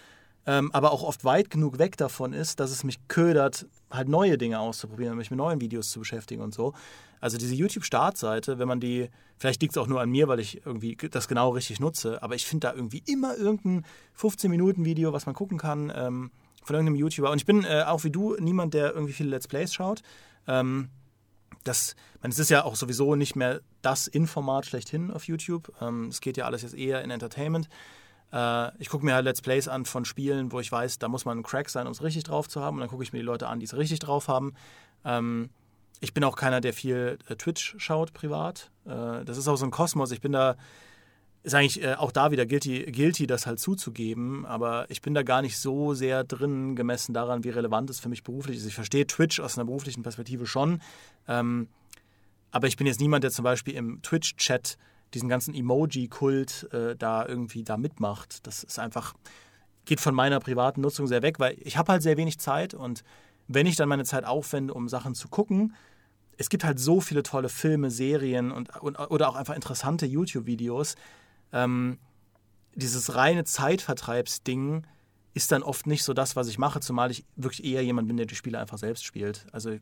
ähm, aber auch oft weit genug weg davon ist, dass es mich ködert, halt neue Dinge auszuprobieren mich mit neuen Videos zu beschäftigen und so. Also diese YouTube-Startseite, wenn man die, vielleicht liegt es auch nur an mir, weil ich irgendwie das genau richtig nutze, aber ich finde da irgendwie immer irgendein 15-Minuten-Video, was man gucken kann. Ähm, von irgendeinem YouTuber. Und ich bin äh, auch wie du niemand, der irgendwie viele Let's Plays schaut. Ähm, das, meine, es ist ja auch sowieso nicht mehr das Informat schlechthin auf YouTube. Ähm, es geht ja alles jetzt eher in Entertainment. Äh, ich gucke mir halt Let's Plays an von Spielen, wo ich weiß, da muss man ein Crack sein, um es richtig drauf zu haben. Und dann gucke ich mir die Leute an, die es richtig drauf haben. Ähm, ich bin auch keiner, der viel äh, Twitch schaut privat. Äh, das ist auch so ein Kosmos. Ich bin da ist eigentlich äh, auch da wieder guilty, guilty, das halt zuzugeben, aber ich bin da gar nicht so sehr drin, gemessen daran, wie relevant es für mich beruflich ist. Ich verstehe Twitch aus einer beruflichen Perspektive schon, ähm, aber ich bin jetzt niemand, der zum Beispiel im Twitch-Chat diesen ganzen Emoji-Kult äh, da irgendwie da mitmacht. Das ist einfach, geht von meiner privaten Nutzung sehr weg, weil ich habe halt sehr wenig Zeit und wenn ich dann meine Zeit aufwende, um Sachen zu gucken, es gibt halt so viele tolle Filme, Serien und, und oder auch einfach interessante YouTube-Videos, ähm, dieses reine Zeitvertreibsding ist dann oft nicht so das, was ich mache, zumal ich wirklich eher jemand bin, der die Spiele einfach selbst spielt. Also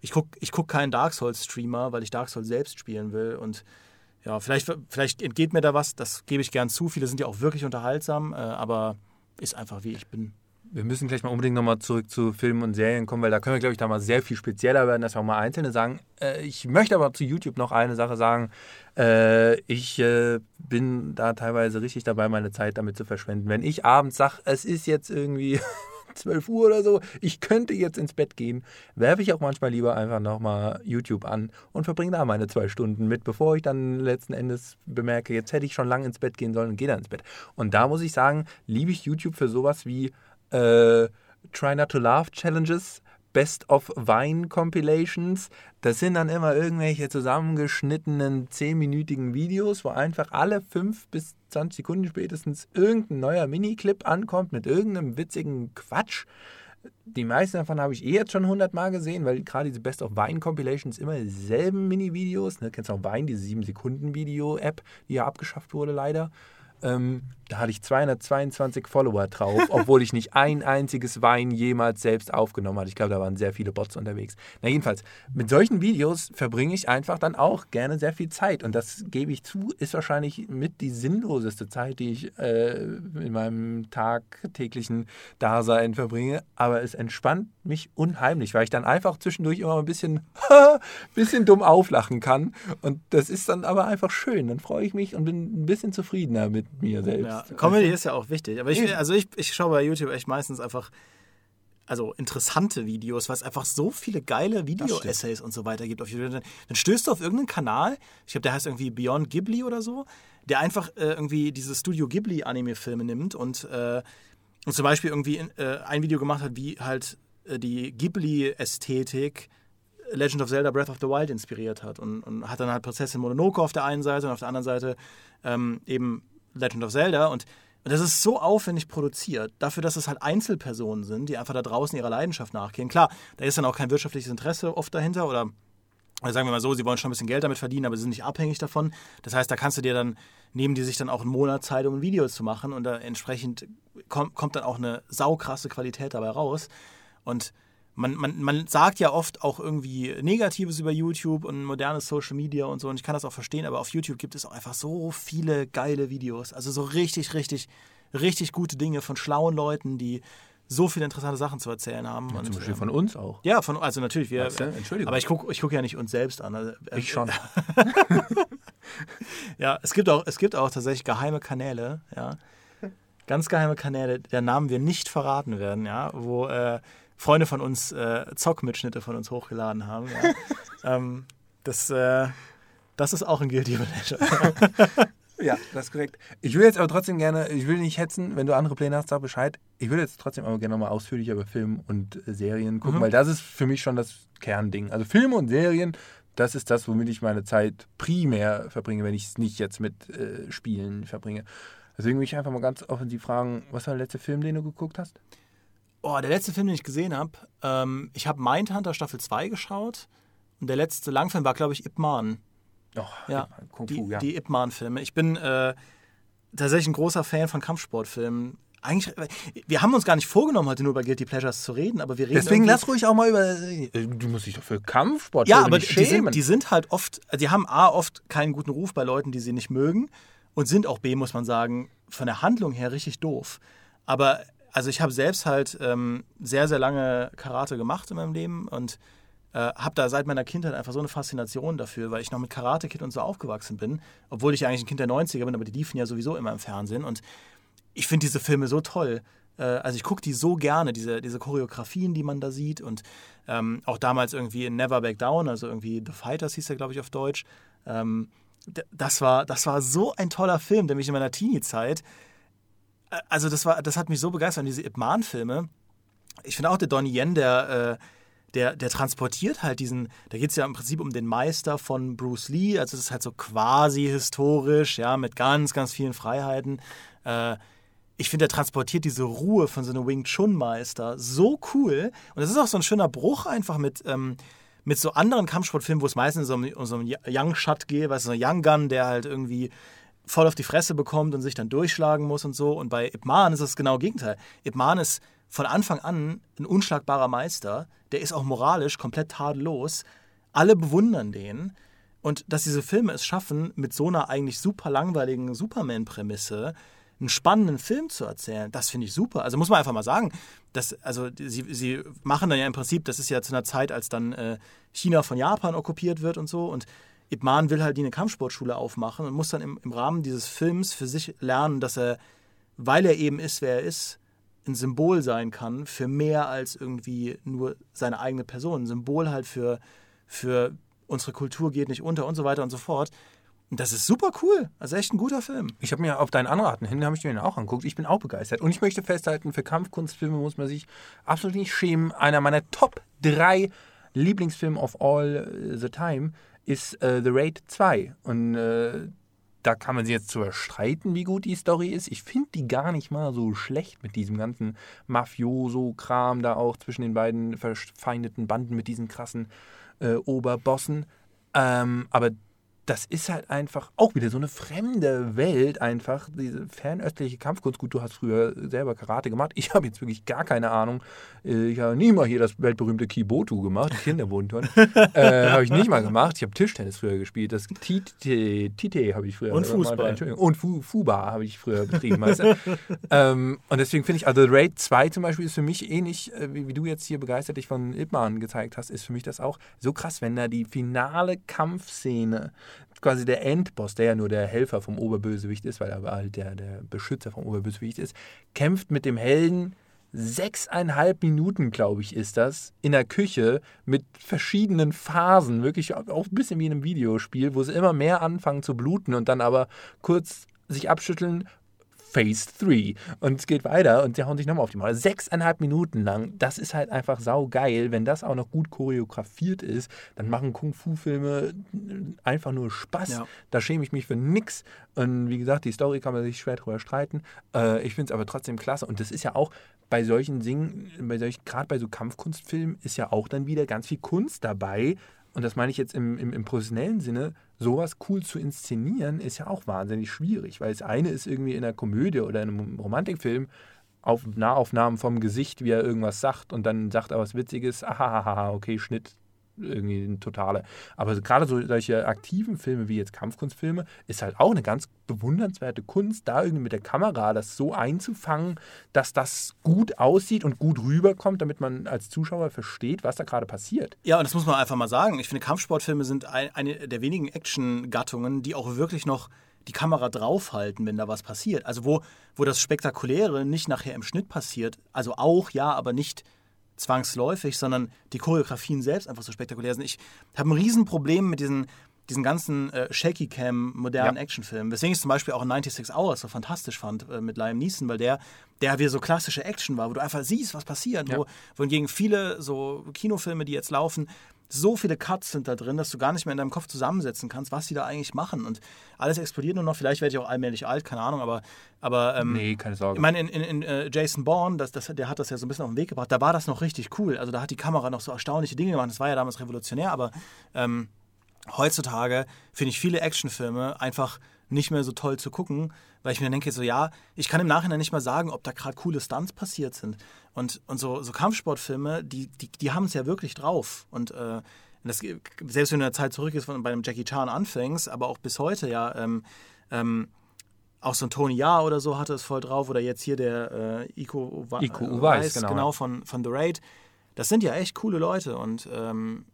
ich gucke ich guck keinen Dark Souls-Streamer, weil ich Dark Souls selbst spielen will. Und ja, vielleicht, vielleicht entgeht mir da was, das gebe ich gern zu. Viele sind ja auch wirklich unterhaltsam, äh, aber ist einfach wie ich bin wir müssen gleich mal unbedingt nochmal zurück zu Filmen und Serien kommen, weil da können wir, glaube ich, da mal sehr viel spezieller werden, dass wir auch mal einzelne sagen. Äh, ich möchte aber zu YouTube noch eine Sache sagen. Äh, ich äh, bin da teilweise richtig dabei, meine Zeit damit zu verschwenden. Wenn ich abends sage, es ist jetzt irgendwie 12 Uhr oder so, ich könnte jetzt ins Bett gehen, werfe ich auch manchmal lieber einfach nochmal YouTube an und verbringe da meine zwei Stunden mit, bevor ich dann letzten Endes bemerke, jetzt hätte ich schon lange ins Bett gehen sollen und gehe dann ins Bett. Und da muss ich sagen, liebe ich YouTube für sowas wie äh, Try Not to Laugh Challenges, Best of Wine Compilations. Das sind dann immer irgendwelche zusammengeschnittenen 10-minütigen Videos, wo einfach alle 5 bis 20 Sekunden spätestens irgendein neuer Miniclip ankommt mit irgendeinem witzigen Quatsch. Die meisten davon habe ich eh jetzt schon 100 Mal gesehen, weil gerade diese Best of Wine Compilations immer dieselben Mini-Videos. Ne? Kennst du auch Wine, diese 7-Sekunden-Video-App, die ja abgeschafft wurde leider. Ähm, da hatte ich 222 Follower drauf, obwohl ich nicht ein einziges Wein jemals selbst aufgenommen hatte. Ich glaube, da waren sehr viele Bots unterwegs. Na jedenfalls, mit solchen Videos verbringe ich einfach dann auch gerne sehr viel Zeit. Und das gebe ich zu, ist wahrscheinlich mit die sinnloseste Zeit, die ich äh, in meinem tagtäglichen Dasein verbringe. Aber es entspannt mich unheimlich, weil ich dann einfach zwischendurch immer ein bisschen, bisschen dumm auflachen kann. Und das ist dann aber einfach schön. Dann freue ich mich und bin ein bisschen zufriedener mit mir selbst. Ja, Comedy ist ja auch wichtig. Aber ich, also ich, ich schaue bei YouTube echt meistens einfach also interessante Videos, weil es einfach so viele geile Video-Essays und so weiter gibt. Dann, dann stößt du auf irgendeinen Kanal, ich glaube, der heißt irgendwie Beyond Ghibli oder so, der einfach äh, irgendwie diese Studio Ghibli-Anime-Filme nimmt und, äh, und zum Beispiel irgendwie äh, ein Video gemacht hat, wie halt äh, die Ghibli-Ästhetik Legend of Zelda Breath of the Wild inspiriert hat und, und hat dann halt Prinzessin Mononoke auf der einen Seite und auf der anderen Seite ähm, eben Legend of Zelda und das ist so aufwendig produziert, dafür, dass es halt Einzelpersonen sind, die einfach da draußen ihrer Leidenschaft nachgehen. Klar, da ist dann auch kein wirtschaftliches Interesse oft dahinter oder, oder sagen wir mal so, sie wollen schon ein bisschen Geld damit verdienen, aber sie sind nicht abhängig davon. Das heißt, da kannst du dir dann, nehmen die sich dann auch einen Monat Zeit, um ein Video zu machen und da entsprechend kommt, kommt dann auch eine saukrasse Qualität dabei raus. Und man, man, man sagt ja oft auch irgendwie Negatives über YouTube und modernes Social Media und so, und ich kann das auch verstehen, aber auf YouTube gibt es auch einfach so viele geile Videos. Also so richtig, richtig, richtig gute Dinge von schlauen Leuten, die so viele interessante Sachen zu erzählen haben. Ja, und, zum Beispiel ähm, von uns auch. Ja, von, also natürlich. Wir, Weißt du? Entschuldigung. aber ich gucke ich guck ja nicht uns selbst an. Also, äh, Ich schon. Ja, es gibt auch, es gibt auch tatsächlich geheime Kanäle, ja. Ganz geheime Kanäle, der Namen wir nicht verraten werden, ja, wo äh, Freunde von uns äh, Zockmitschnitte von uns hochgeladen haben. Ja. ähm, das, äh, das ist auch ein Guilty Pleasure. Ja, das ist korrekt. Ich will jetzt aber trotzdem gerne, ich will nicht hetzen, wenn du andere Pläne hast, sag Bescheid. Ich würde jetzt trotzdem aber gerne nochmal ausführlicher über Film und äh, Serien gucken, Mhm. weil das ist für mich schon das Kernding. Also Filme und Serien, das ist das, womit ich meine Zeit primär verbringe, wenn ich es nicht jetzt mit äh, Spielen verbringe. Deswegen will ich einfach mal ganz offensiv fragen, was war der letzte Film, den du geguckt hast? Oh, der letzte Film, den ich gesehen habe, ähm, ich habe Mindhunter Staffel 2 geschaut und der letzte Langfilm war, glaube ich, Ip Man. Oh, Ja, Kung die, Fu, ja. die Ip Man-Filme. Ich bin äh, tatsächlich ein großer Fan von Kampfsportfilmen. Eigentlich, wir haben uns gar nicht vorgenommen, heute nur über Guilty Pleasures zu reden, aber wir reden Deswegen lass ruhig auch mal über. äh, Du musst dich doch für Kampfsport Ja, aber die sind, die sind halt oft, die haben A, oft keinen guten Ruf bei Leuten, die sie nicht mögen und sind auch B, muss man sagen, von der Handlung her richtig doof. Aber also ich habe selbst halt ähm, sehr, sehr lange Karate gemacht in meinem Leben und äh, habe da seit meiner Kindheit einfach so eine Faszination dafür, weil ich noch mit Karate Kid und so aufgewachsen bin, obwohl ich eigentlich ein Kind der 90er bin, aber die liefen ja sowieso immer im Fernsehen und ich finde diese Filme so toll. Äh, Also ich gucke die so gerne, diese, diese Choreografien, die man da sieht. Und ähm, auch damals irgendwie in Never Back Down, also irgendwie The Fighters hieß der, glaube ich, auf Deutsch. Ähm, das, war, das war so ein toller Film, der mich in meiner Teenie-Zeit, also das, war, das hat mich so begeistert. Diese Ip Man-Filme, ich finde auch der Donnie Yen, der, äh, der, der transportiert halt diesen, da geht es ja im Prinzip um den Meister von Bruce Lee, also es ist halt so quasi historisch, ja, mit ganz, ganz vielen Freiheiten. Äh, ich finde, er transportiert diese Ruhe von so einem Wing Chun-Meister so cool. Und das ist auch so ein schöner Bruch einfach mit, ähm, mit so anderen Kampfsportfilmen, wo es meistens um, um so einen Young Shot geht, weißt du, so ein Young Gun, der halt irgendwie voll auf die Fresse bekommt und sich dann durchschlagen muss und so. Und bei Ip Man ist das genau das Gegenteil. Ip Man ist von Anfang an ein unschlagbarer Meister. Der ist auch moralisch komplett tadellos. Alle bewundern den. Und dass diese Filme es schaffen, mit so einer eigentlich super langweiligen Superman-Prämisse einen spannenden Film zu erzählen, das finde ich super. Also muss man einfach mal sagen, dass, also sie, sie machen dann ja im Prinzip, das ist ja zu einer Zeit, als dann äh, China von Japan okkupiert wird und so. Und Ip Man will halt die eine Kampfsportschule aufmachen und muss dann im, im Rahmen dieses Films für sich lernen, dass er, weil er eben ist, wer er ist, ein Symbol sein kann für mehr als irgendwie nur seine eigene Person. Ein Symbol halt für, für unsere Kultur geht nicht unter und so weiter und so fort. Und das ist super cool. Also echt ein guter Film. Ich habe mir auf deinen Anraten hin, habe ich mir den auch angeguckt. Ich bin auch begeistert. Und ich möchte festhalten, für Kampfkunstfilme muss man sich absolut nicht schämen. Einer meiner Top 3 Lieblingsfilme of all the time ist äh, The Raid 2. Und äh, da kann man sich jetzt drüber streiten, wie gut die Story ist. Ich finde die gar nicht mal so schlecht mit diesem ganzen Mafioso-Kram da auch zwischen den beiden verfeindeten Banden mit diesen krassen äh, Oberbossen. Ähm, aber das ist halt einfach auch wieder so eine fremde Welt, einfach diese fernöstliche Kampfkunst. Gut, du hast früher selber Karate gemacht. Ich habe jetzt wirklich gar keine Ahnung. Äh, Ich habe nie mal hier das weltberühmte Kibotu gemacht, Kinderwohnturn. äh, habe ich nicht mal gemacht. Ich habe Tischtennis früher gespielt. Das Tite, Tite habe ich früher Und Fußball. Entschuldigung. Und Fu, Fuba habe ich früher betrieben. Weißt du? ähm, und deswegen finde ich, also Raid 2 zum Beispiel ist für mich ähnlich, äh, wie, wie du jetzt hier begeistert dich von Ip Man gezeigt hast, ist für mich das auch so krass, wenn da die finale Kampfszene, quasi der Endboss, der ja nur der Helfer vom Oberbösewicht ist, weil er halt der, der Beschützer vom Oberbösewicht ist, kämpft mit dem Helden. Sechseinhalb Minuten, glaube ich, ist das, in der Küche mit verschiedenen Phasen, wirklich auch ein bisschen wie in einem Videospiel, wo sie immer mehr anfangen zu bluten und dann aber kurz sich abschütteln, Phase 3. Und es geht weiter und sie hauen sich nochmal auf die Maul. Sechseinhalb Minuten lang. Das ist halt einfach saugeil. Wenn das auch noch gut choreografiert ist, dann machen Kung-Fu-Filme einfach nur Spaß. Ja. Da schäme ich mich für nix. Und wie gesagt, die Story kann man sich schwer drüber streiten. Äh, ich finde es aber trotzdem klasse. Und das ist ja auch bei solchen Dingen, bei solchen, gerade bei so Kampfkunstfilmen, ist ja auch dann wieder ganz viel Kunst dabei. Und das meine ich jetzt im, im, im professionellen Sinne, sowas cool zu inszenieren, ist ja auch wahnsinnig schwierig, weil das eine ist irgendwie in einer Komödie oder in einem Romantikfilm auf Nahaufnahmen vom Gesicht, wie er irgendwas sagt und dann sagt er was Witziges, ahahaha, okay, Schnitt, irgendwie ein totale. Aber gerade so solche aktiven Filme wie jetzt Kampfkunstfilme ist halt auch eine ganz bewundernswerte Kunst, da irgendwie mit der Kamera das so einzufangen, dass das gut aussieht und gut rüberkommt, damit man als Zuschauer versteht, was da gerade passiert. Ja, und das muss man einfach mal sagen. Ich finde, Kampfsportfilme sind eine der wenigen Action-Gattungen, die auch wirklich noch die Kamera draufhalten, wenn da was passiert. Also wo, wo das Spektakuläre nicht nachher im Schnitt passiert, also auch ja, aber nicht zwangsläufig, sondern die Choreografien selbst einfach so spektakulär sind. Ich habe ein Riesenproblem mit diesen, diesen ganzen äh, Shaky Cam modernen ja. Actionfilmen. Weswegen ich zum Beispiel auch 96 Hours so fantastisch fand äh, mit Liam Neeson, weil der, der wie so klassische Action war, wo du einfach siehst, was passiert. Ja. Wo, wohingegen viele so Kinofilme, die jetzt laufen, so viele Cuts sind da drin, dass du gar nicht mehr in deinem Kopf zusammensetzen kannst, was die da eigentlich machen. Und alles explodiert nur noch. Vielleicht werde ich auch allmählich alt, keine Ahnung, aber. aber ähm, nee, keine Sorge. Ich meine, in, in, in uh, Jason Bourne, das, das, der hat das ja so ein bisschen auf den Weg gebracht, da war das noch richtig cool. Also da hat die Kamera noch so erstaunliche Dinge gemacht. Das war ja damals revolutionär, aber ähm, heutzutage finde ich viele Actionfilme einfach nicht mehr so toll zu gucken, weil ich mir denke, so ja, ich kann im Nachhinein nicht mal sagen, ob da gerade coole Stunts passiert sind. Und, und so, so Kampfsportfilme, die, die, die haben es ja wirklich drauf. Und äh, das, selbst wenn du in der Zeit zurück ist, bei einem Jackie Chan anfängst, aber auch bis heute ja, ähm, ähm, auch so ein Tony Ja oder so hatte es voll drauf, oder jetzt hier der äh, Iko, Iko Uweis, genau, genau von, von The Raid. Das sind ja echt coole Leute und ähm,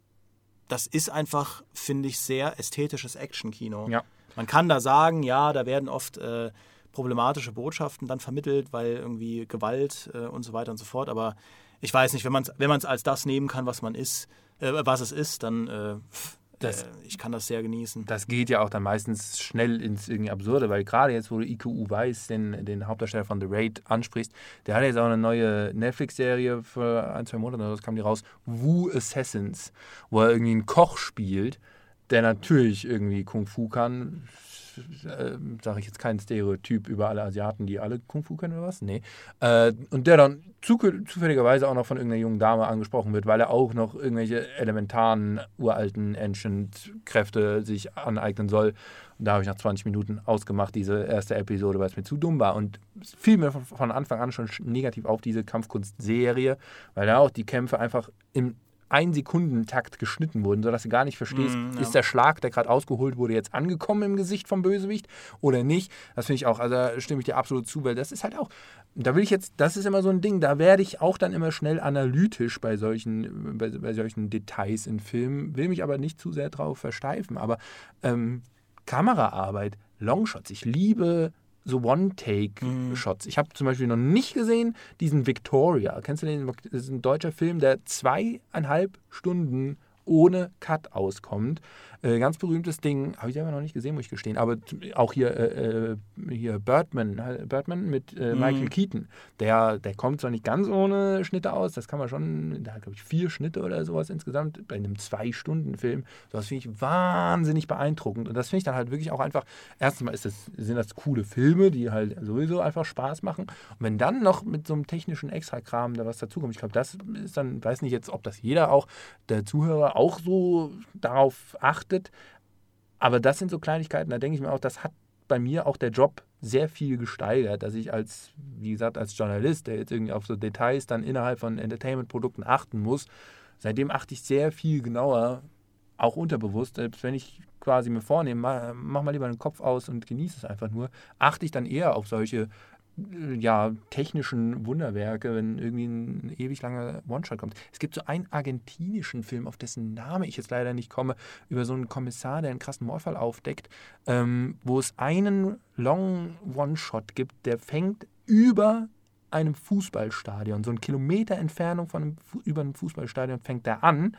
das ist einfach, finde ich, sehr ästhetisches Action-Kino. Ja. Man kann da sagen, ja, da werden oft äh, problematische Botschaften dann vermittelt, weil irgendwie Gewalt äh, und so weiter und so fort. Aber ich weiß nicht, wenn man es wenn als das nehmen kann, was man ist, äh, was es ist, dann äh, das, äh, ich kann das sehr genießen. Das geht ja auch dann meistens schnell ins irgendwie Absurde, weil gerade jetzt, wo du IQU weiß, den, den Hauptdarsteller von The Raid ansprichst, der hat jetzt auch eine neue Netflix-Serie für ein, zwei Monate, das kam die raus, Wu Assassins, wo er irgendwie einen Koch spielt der natürlich irgendwie Kung Fu kann. Äh, Sage ich jetzt kein Stereotyp über alle Asiaten, die alle Kung Fu können oder was? Nee. Äh, und der dann zufälligerweise auch noch von irgendeiner jungen Dame angesprochen wird, weil er auch noch irgendwelche elementaren, uralten Ancient-Kräfte sich aneignen soll. Und da habe ich nach 20 Minuten ausgemacht, diese erste Episode, weil es mir zu dumm war. Und es fiel mir von Anfang an schon negativ auf, diese Kampfkunst-Serie, weil da auch die Kämpfe einfach im ein Sekundentakt geschnitten wurden, sodass du gar nicht verstehst, mm, ja. ist der Schlag, der gerade ausgeholt wurde, jetzt angekommen im Gesicht vom Bösewicht oder nicht. Das finde ich auch, also da stimme ich dir absolut zu, weil das ist halt auch, da will ich jetzt, das ist immer so ein Ding, da werde ich auch dann immer schnell analytisch bei solchen, bei, bei solchen Details in Filmen, will mich aber nicht zu sehr drauf versteifen. Aber ähm, Kameraarbeit, Longshots, ich liebe so One-Take-Shots. Mhm. Ich habe zum Beispiel noch nicht gesehen diesen Victoria. Kennst du den? Das ist ein deutscher Film, der zweieinhalb Stunden ohne Cut auskommt. Äh, ganz berühmtes Ding, habe ich selber noch nicht gesehen, muss ich gestehen, aber auch hier, äh, äh hier Birdman, Birdman mit äh, mhm. Michael Keaton, der, der kommt zwar nicht ganz ohne Schnitte aus, das kann man schon, da glaube ich vier Schnitte oder sowas insgesamt, bei einem Zwei-Stunden-Film, das finde ich wahnsinnig beeindruckend und das finde ich dann halt wirklich auch einfach, erstens mal ist das, sind das coole Filme, die halt sowieso einfach Spaß machen und wenn dann noch mit so einem technischen Extra-Kram da was dazukommt, ich glaube, das ist dann, weiß nicht jetzt, ob das jeder auch, der Zuhörer auch so darauf achtet. Aber das sind so Kleinigkeiten, da denke ich mir auch, das hat bei mir auch der Job sehr viel gesteigert, dass ich als, wie gesagt, als Journalist, der jetzt irgendwie auf so Details dann innerhalb von Entertainment-Produkten achten muss, seitdem achte ich sehr viel genauer, auch unterbewusst, selbst wenn ich quasi mir vornehme, mach mal lieber den Kopf aus und genieße es einfach nur, achte ich dann eher auf solche ja, technischen Wunderwerke, wenn irgendwie ein ewig langer One-Shot kommt. Es gibt so einen argentinischen Film, auf dessen Name ich jetzt leider nicht komme, über so einen Kommissar, der einen krassen Mordfall aufdeckt, ähm, wo es einen Long One-Shot gibt, der fängt über einem Fußballstadion, so ein Kilometer Entfernung von einem, über einem Fußballstadion fängt er an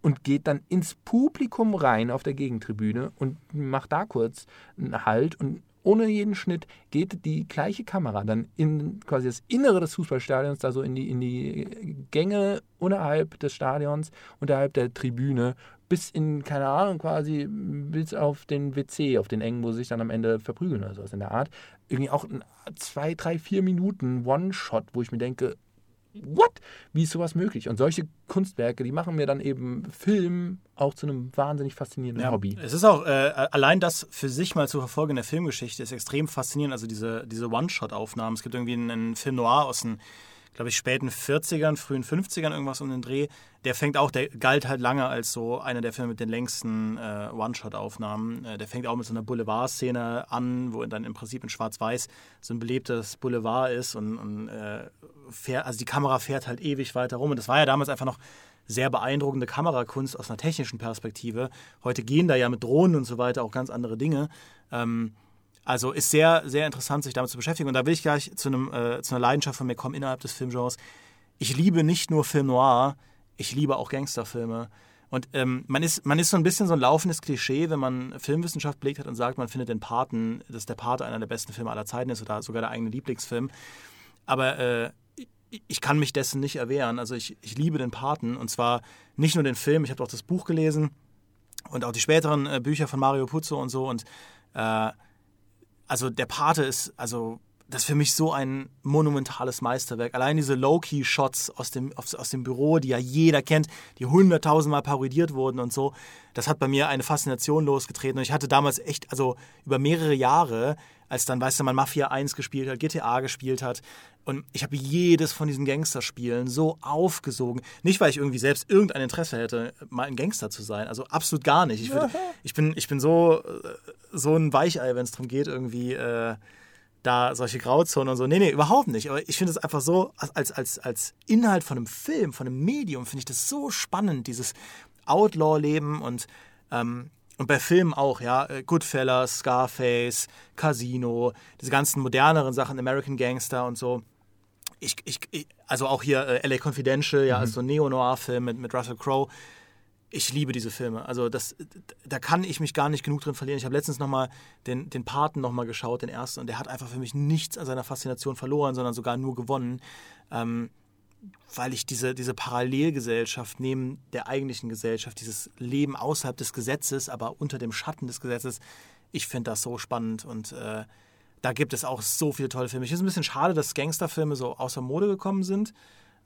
und geht dann ins Publikum rein auf der Gegentribüne und macht da kurz einen Halt und ohne jeden Schnitt geht die gleiche Kamera dann in quasi das Innere des Fußballstadions, da so in die, in die Gänge unterhalb des Stadions, unterhalb der Tribüne, bis in, keine Ahnung, quasi bis auf den WC, auf den engen, wo sie sich dann am Ende verprügeln oder sowas in der Art. Irgendwie auch zwei, drei, vier Minuten One-Shot, wo ich mir denke, what? Wie ist sowas möglich? Und solche Kunstwerke, die machen mir dann eben Film auch zu einem wahnsinnig faszinierenden ja, Hobby. Es ist auch, äh, allein das für sich mal zu verfolgen in der Filmgeschichte ist extrem faszinierend. Also diese, diese One-Shot-Aufnahmen. Es gibt irgendwie einen, einen Film noir aus den glaube ich, späten 40ern, frühen 50ern irgendwas um den Dreh. Der fängt auch, der galt halt lange als so einer der Filme mit den längsten äh, One-Shot-Aufnahmen. Äh, der fängt auch mit so einer Boulevard-Szene an, wo dann im Prinzip in Schwarz-Weiß so ein belebtes Boulevard ist und, und äh, fährt, also die Kamera fährt halt ewig weiter rum. Und das war ja damals einfach noch sehr beeindruckende Kamerakunst aus einer technischen Perspektive. Heute gehen da ja mit Drohnen und so weiter auch ganz andere Dinge. Ähm, also ist sehr, sehr interessant, sich damit zu beschäftigen. Und da will ich gleich zu, einem, äh, zu einer Leidenschaft von mir kommen innerhalb des Filmgenres. Ich liebe nicht nur Film noir, ich liebe auch Gangsterfilme. Und ähm, man, ist, man ist so ein bisschen so ein laufendes Klischee, wenn man Filmwissenschaft belegt hat und sagt, man findet den Paten, dass der Pate einer der besten Filme aller Zeiten ist oder sogar der eigene Lieblingsfilm. Aber äh, ich kann mich dessen nicht erwehren. Also ich, ich liebe den Paten und zwar nicht nur den Film, ich habe auch das Buch gelesen und auch die späteren äh, Bücher von Mario Puzo und so und äh, also der Pate ist, also das ist für mich so ein monumentales Meisterwerk. Allein diese Low-Key-Shots aus dem, aus, aus, dem Büro, die ja jeder kennt, die hunderttausendmal parodiert wurden und so, das hat bei mir eine Faszination losgetreten. Und ich hatte damals echt, also über mehrere Jahre, als dann, weißt du, man Mafia 1 gespielt hat, GTA gespielt hat, und ich habe jedes von diesen Gangsterspielen so aufgesogen. Nicht, weil ich irgendwie selbst irgendein Interesse hätte, mal ein Gangster zu sein. Also absolut gar nicht. Ich, würd, ich bin, ich bin so, äh, so ein Weichei, wenn es darum geht, irgendwie äh, da solche Grauzonen und so. Nee, nee, überhaupt nicht. Aber ich finde es einfach so, als, als, als Inhalt von einem Film, von einem Medium, finde ich das so spannend, dieses Outlaw-Leben und, ähm, und bei Filmen auch, ja. Äh, Goodfellas, Scarface, Casino, diese ganzen moderneren Sachen, American Gangster und so. Ich, ich, also auch hier äh, LA Confidential, ja, mhm. also so Neo-Noir-Film mit, mit Russell Crowe ich liebe diese Filme. Also das, da kann ich mich gar nicht genug drin verlieren. Ich habe letztens nochmal den, den Paten nochmal geschaut, den ersten, und der hat einfach für mich nichts an seiner Faszination verloren, sondern sogar nur gewonnen. Ähm, weil ich diese, diese Parallelgesellschaft neben der eigentlichen Gesellschaft, dieses Leben außerhalb des Gesetzes, aber unter dem Schatten des Gesetzes, ich finde das so spannend und äh, da gibt es auch so viele tolle Filme. Ich finde es ein bisschen schade, dass Gangsterfilme so außer Mode gekommen sind.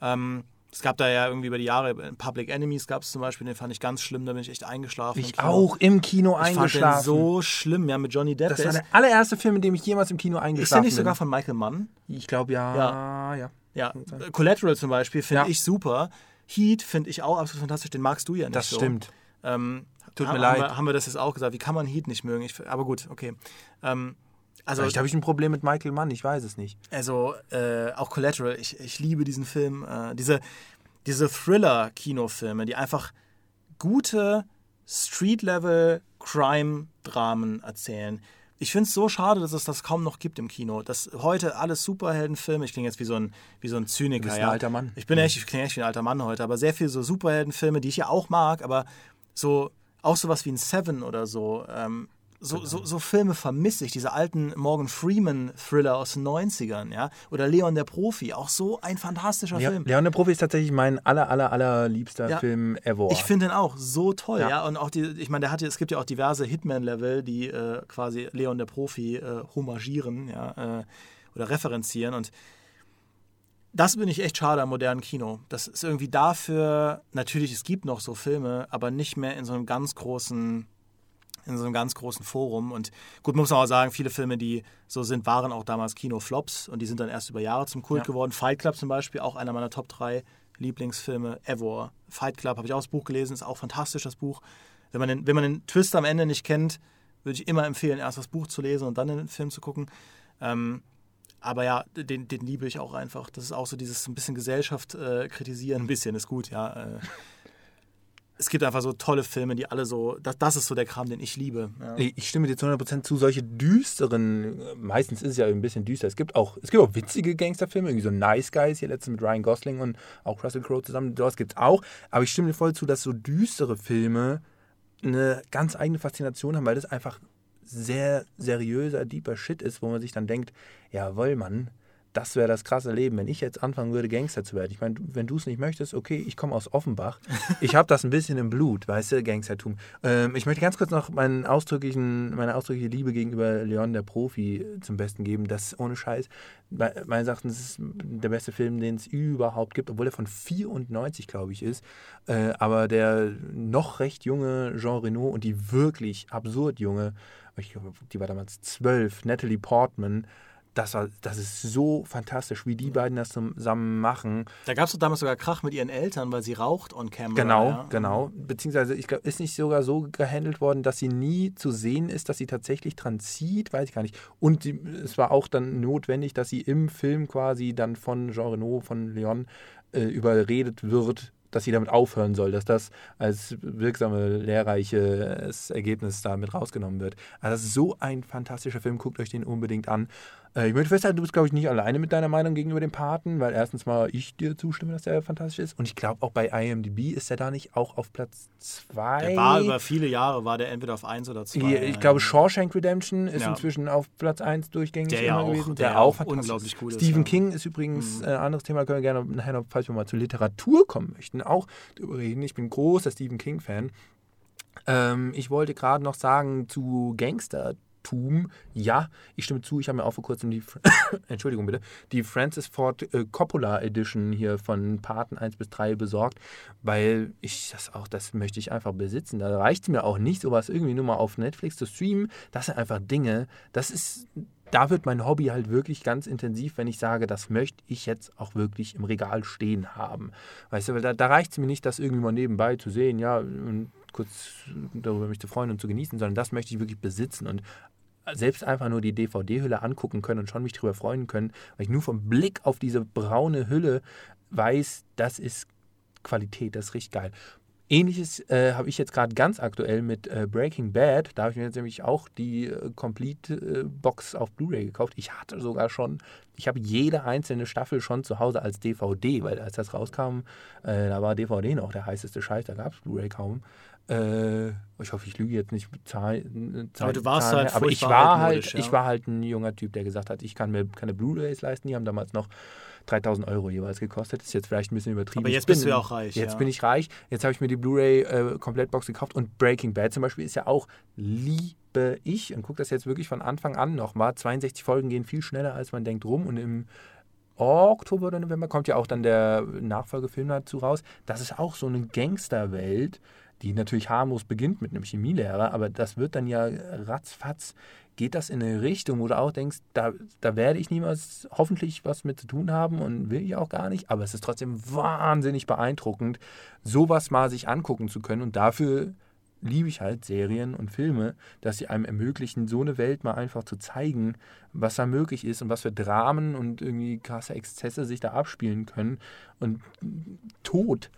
Ähm, es gab da ja irgendwie über die Jahre, Public Enemies gab es zum Beispiel, den fand ich ganz schlimm, da bin ich echt eingeschlafen. Ich im auch im Kino ich eingeschlafen. Ich fand den so schlimm, ja, mit Johnny Depp. Das war der allererste Film, in dem ich jemals im Kino eingeschlafen bin. Ist der nicht sogar von Michael Mann? Ich glaube ja. Ja. ja. ja. Collateral zum Beispiel finde ja. ich super. Heat finde ich auch absolut fantastisch, den magst du ja nicht Das so. stimmt. Ähm, Tut mir haben leid. Wir, haben wir das jetzt auch gesagt? Wie kann man Heat nicht mögen? Ich, aber gut, okay. Ähm, also, Vielleicht habe ich ein Problem mit Michael Mann, ich weiß es nicht. Also, äh, auch Collateral, ich, ich liebe diesen Film. Äh, diese, diese Thriller-Kinofilme, die einfach gute Street-Level-Crime-Dramen erzählen. Ich finde es so schade, dass es das kaum noch gibt im Kino. Dass heute alles Superheldenfilme, ich klinge jetzt wie so ein, wie so ein Zyniker. Du bist ein alter Mann. Ich bin echt, ich klinge echt wie ein alter Mann heute, aber sehr viel so Superheldenfilme, die ich ja auch mag, aber so auch sowas wie ein Seven oder so. Ähm, so, so, so, Filme vermisse ich, diese alten Morgan Freeman-Thriller aus den 90ern, ja. Oder Leon der Profi, auch so ein fantastischer Le Film. Leon der Profi ist tatsächlich mein aller, aller, aller liebster ja, Film ever. Ich finde ihn auch so toll, ja. ja. Und auch die, ich meine, der hatte, es gibt ja auch diverse Hitman-Level, die äh, quasi Leon der Profi äh, homagieren, ja, äh, oder referenzieren. Und das bin ich echt schade am modernen Kino. Das ist irgendwie dafür, natürlich, es gibt noch so Filme, aber nicht mehr in so einem ganz großen in so einem ganz großen Forum. Und gut, muss man auch sagen, viele Filme, die so sind, waren auch damals Kinoflops und die sind dann erst über Jahre zum Kult ja. geworden. Fight Club zum Beispiel, auch einer meiner Top 3 Lieblingsfilme ever. Fight Club habe ich auch das Buch gelesen, ist auch fantastisch, das Buch. Wenn man, den, wenn man den Twist am Ende nicht kennt, würde ich immer empfehlen, erst das Buch zu lesen und dann den Film zu gucken. Ähm, aber ja, den, den liebe ich auch einfach. Das ist auch so dieses ein bisschen Gesellschaft äh, kritisieren, ein bisschen ist gut, ja. Äh, es gibt einfach so tolle Filme, die alle so, das, das ist so der Kram, den ich liebe. Ja. Ich stimme dir zu 100% zu, solche düsteren, meistens ist es ja ein bisschen düster, es gibt auch, es gibt auch witzige Gangsterfilme, irgendwie so Nice Guys, hier letztens mit Ryan Gosling und auch Russell Crowe zusammen, sowas gibt es auch, aber ich stimme dir voll zu, dass so düstere Filme eine ganz eigene Faszination haben, weil das einfach sehr seriöser, deeper Shit ist, wo man sich dann denkt, jawohl, Mann, das wäre das krasse Leben, wenn ich jetzt anfangen würde, Gangster zu werden. Ich meine, wenn du es nicht möchtest, okay, ich komme aus Offenbach. Ich habe das ein bisschen im Blut, weißt du, Gangstertum. Ähm, ich möchte ganz kurz noch meinen ausdrücklichen, meine ausdrückliche Liebe gegenüber Leon, der Profi, zum Besten geben. Das ohne Scheiß, meines Erachtens ist der beste Film, den es überhaupt gibt, obwohl er von 94, glaube ich, ist. Äh, aber der noch recht junge Jean Reno und die wirklich absurd junge, ich glaube, die war damals zwölf, Natalie Portman, das, war, das ist so fantastisch, wie die beiden das zusammen machen. Da gab es damals sogar Krach mit ihren Eltern, weil sie raucht on camera. Genau, ja. genau. Beziehungsweise, ich glaube, ist nicht sogar so gehandelt worden, dass sie nie zu sehen ist, dass sie tatsächlich dran zieht, weiß ich gar nicht. Und die, es war auch dann notwendig, dass sie im Film quasi dann von Jean Renault, von Leon, äh, überredet wird, dass sie damit aufhören soll, dass das als wirksame, lehrreiches Ergebnis damit rausgenommen wird. Also das ist so ein fantastischer Film, guckt euch den unbedingt an. Äh, ich möchte festhalten, du bist, glaube ich, nicht alleine mit deiner Meinung gegenüber dem Paten, weil erstens mal ich dir zustimme, dass der fantastisch ist. Und ich glaube, auch bei IMDb ist er da nicht auch auf Platz 2. Der war über viele Jahre, war der entweder auf 1 oder 2. Ich, ich glaube, Shawshank Redemption ist ja. inzwischen auf Platz 1 durchgängig der ja auch, gewesen. Der, der auch unglaublich cool ist. Stephen King ist übrigens mhm. ein äh, anderes Thema, können wir gerne nachher noch, falls wir mal zur Literatur kommen möchten, auch darüber reden. Ich bin großer Stephen King-Fan. Ähm, ich wollte gerade noch sagen zu Gangster Tum. Ja, ich stimme zu. Ich habe mir auch vor kurzem die, Entschuldigung bitte, die Francis Ford äh, Coppola Edition hier von Paten 1 bis 3 besorgt, weil ich das auch, das möchte ich einfach besitzen. Da reicht es mir auch nicht, sowas irgendwie nur mal auf Netflix zu streamen. Das sind einfach Dinge, das ist, da wird mein Hobby halt wirklich ganz intensiv, wenn ich sage, das möchte ich jetzt auch wirklich im Regal stehen haben. Weißt du, weil da, da reicht es mir nicht, das irgendwie mal nebenbei zu sehen, ja, und kurz darüber mich zu freuen und zu genießen, sondern das möchte ich wirklich besitzen. Und selbst einfach nur die DVD-Hülle angucken können und schon mich darüber freuen können, weil ich nur vom Blick auf diese braune Hülle weiß, das ist Qualität, das richtig geil. Ähnliches äh, habe ich jetzt gerade ganz aktuell mit äh, Breaking Bad. Da habe ich mir jetzt nämlich auch die äh, Complete-Box auf Blu-ray gekauft. Ich hatte sogar schon, ich habe jede einzelne Staffel schon zu Hause als DVD, weil als das rauskam, äh, da war DVD noch der heißeste Scheiß, da gab es Blu-ray kaum. Äh, ich hoffe, ich lüge jetzt nicht mit Zahlen. Zahl, aber du warst Zahlen, halt aber ich war halt, ja. ich war halt ein junger Typ, der gesagt hat, ich kann mir keine Blu-rays leisten. Die haben damals noch 3000 Euro jeweils gekostet. Das ist jetzt vielleicht ein bisschen übertrieben. Aber jetzt bin, bist du ja auch reich. Jetzt ja. bin ich reich. Jetzt habe ich mir die Blu-ray äh, gekauft und Breaking Bad zum Beispiel ist ja auch liebe ich und gucke das jetzt wirklich von Anfang an noch mal. 62 Folgen gehen viel schneller, als man denkt rum und im Oktober oder November kommt ja auch dann der Nachfolgefilm dazu raus. Das ist auch so eine Gangsterwelt, die natürlich harmlos beginnt mit einem Chemielehrer, aber das wird dann ja ratzfatz, geht das in eine Richtung, wo du auch denkst, da, da werde ich niemals hoffentlich was mit zu tun haben und will ich auch gar nicht, aber es ist trotzdem wahnsinnig beeindruckend, sowas mal sich angucken zu können und dafür liebe ich halt Serien und Filme, dass sie einem ermöglichen, so eine Welt mal einfach zu zeigen, was da möglich ist und was für Dramen und irgendwie krasse Exzesse sich da abspielen können. Und Tod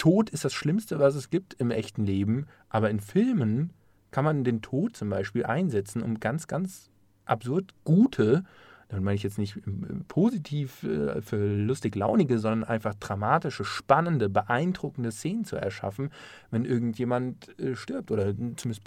Tod ist das Schlimmste, was es gibt im echten Leben, aber in Filmen kann man den Tod zum Beispiel einsetzen, um ganz, ganz absurd gute, dann meine ich jetzt nicht positiv äh, für lustig launige, sondern einfach dramatische, spannende, beeindruckende Szenen zu erschaffen, wenn irgendjemand äh, stirbt oder zumindest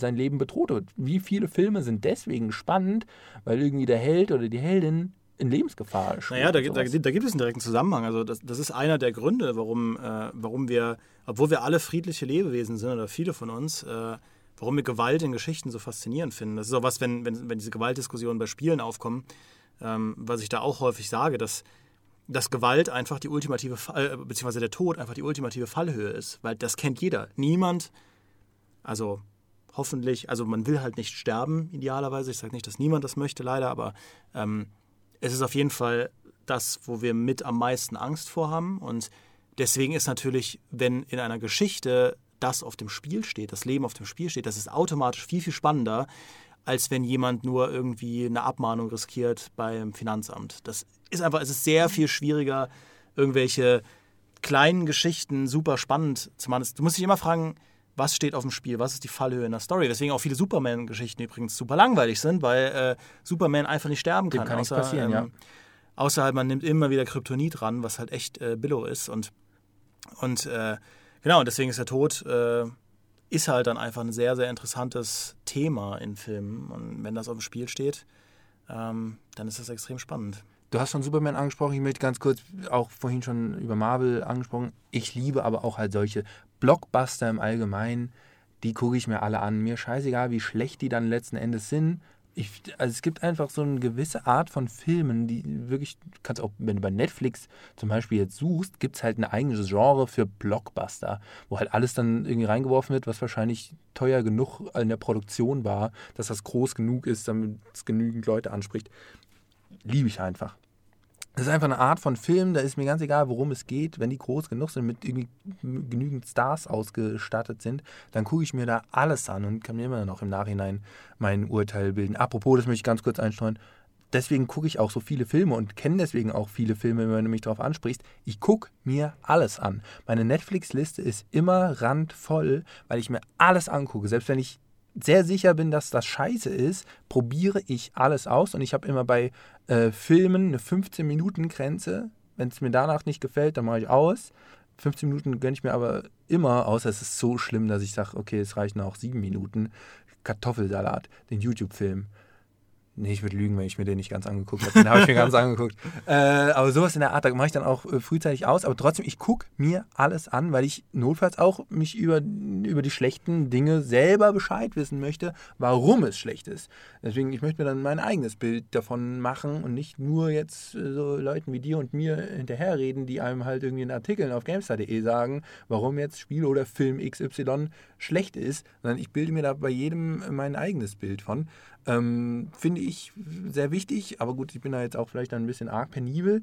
sein Leben bedroht wird. Wie viele Filme sind deswegen spannend, weil irgendwie der Held oder die Heldin in Lebensgefahr ist. Naja, da, da, da, gibt es einen direkten Zusammenhang. Also das, das ist einer der Gründe, warum, äh, warum wir, obwohl wir alle friedliche Lebewesen sind oder viele von uns, äh, warum wir Gewalt in Geschichten so faszinierend finden. Das ist auch was, wenn, wenn, wenn diese Gewaltdiskussionen bei Spielen aufkommen, ähm, was ich da auch häufig sage, dass, dass Gewalt einfach die ultimative, äh, beziehungsweise der Tod einfach die ultimative Fallhöhe ist. Weil das kennt jeder. Niemand, also hoffentlich, also man will halt nicht sterben, idealerweise. Ich sage nicht, dass niemand das möchte, leider, aber ähm, es ist auf jeden Fall das, wo wir mit am meisten Angst vor haben. Und deswegen ist natürlich, wenn in einer Geschichte das auf dem Spiel steht, das Leben auf dem Spiel steht, das ist automatisch viel, viel spannender, als wenn jemand nur irgendwie eine Abmahnung riskiert beim Finanzamt. Das ist einfach, es ist sehr viel schwieriger, irgendwelche kleinen Geschichten super spannend zu machen. Du musst dich immer fragen, was steht auf dem Spiel, was ist die Fallhöhe in der Story. Deswegen auch viele Superman-Geschichten übrigens super langweilig sind, weil äh, Superman einfach nicht sterben kann. Dem kann außer, nichts passieren, ähm, ja. Außer halt, man nimmt immer wieder Kryptonit ran, was halt echt äh, Billow ist. Und, und äh, genau, deswegen ist der Tod äh, ist halt dann einfach ein sehr, sehr interessantes Thema in Filmen. Und wenn das auf dem Spiel steht, ähm, dann ist das extrem spannend. Du hast schon Superman angesprochen, ich möchte ganz kurz auch vorhin schon über Marvel angesprochen. Ich liebe aber auch halt solche Blockbuster im Allgemeinen, die gucke ich mir alle an. Mir scheißegal, wie schlecht die dann letzten Endes sind. Ich, also es gibt einfach so eine gewisse Art von Filmen, die wirklich, kannst auch, wenn du bei Netflix zum Beispiel jetzt suchst, gibt es halt ein eigenes Genre für Blockbuster, wo halt alles dann irgendwie reingeworfen wird, was wahrscheinlich teuer genug in der Produktion war, dass das groß genug ist, damit es genügend Leute anspricht. Liebe ich einfach. Das ist einfach eine Art von Film, da ist mir ganz egal, worum es geht. Wenn die groß genug sind, mit genügend Stars ausgestattet sind, dann gucke ich mir da alles an und kann mir immer noch im Nachhinein mein Urteil bilden. Apropos, das möchte ich ganz kurz einstreuen. Deswegen gucke ich auch so viele Filme und kenne deswegen auch viele Filme, wenn du mich darauf ansprichst. Ich gucke mir alles an. Meine Netflix-Liste ist immer randvoll, weil ich mir alles angucke. Selbst wenn ich sehr sicher bin, dass das scheiße ist, probiere ich alles aus und ich habe immer bei äh, Filmen eine 15-Minuten-Grenze. Wenn es mir danach nicht gefällt, dann mache ich aus. 15 Minuten gönne ich mir aber immer, außer es ist so schlimm, dass ich sage, okay, es reichen auch sieben Minuten. Kartoffelsalat, den YouTube-Film. Nee, ich würde lügen, wenn ich mir den nicht ganz angeguckt habe. Den habe ich mir ganz angeguckt. Äh, aber sowas in der Art, da mache ich dann auch äh, frühzeitig aus. Aber trotzdem, ich gucke mir alles an, weil ich notfalls auch mich über, über die schlechten Dinge selber Bescheid wissen möchte, warum es schlecht ist. Deswegen, ich möchte mir dann mein eigenes Bild davon machen und nicht nur jetzt äh, so Leuten wie dir und mir hinterherreden, die einem halt irgendwie in Artikeln auf GameStar.de sagen, warum jetzt Spiel oder Film XY schlecht ist, sondern ich bilde mir da bei jedem mein eigenes Bild von. Ähm, Finde ich sehr wichtig, aber gut, ich bin da jetzt auch vielleicht ein bisschen arg penibel.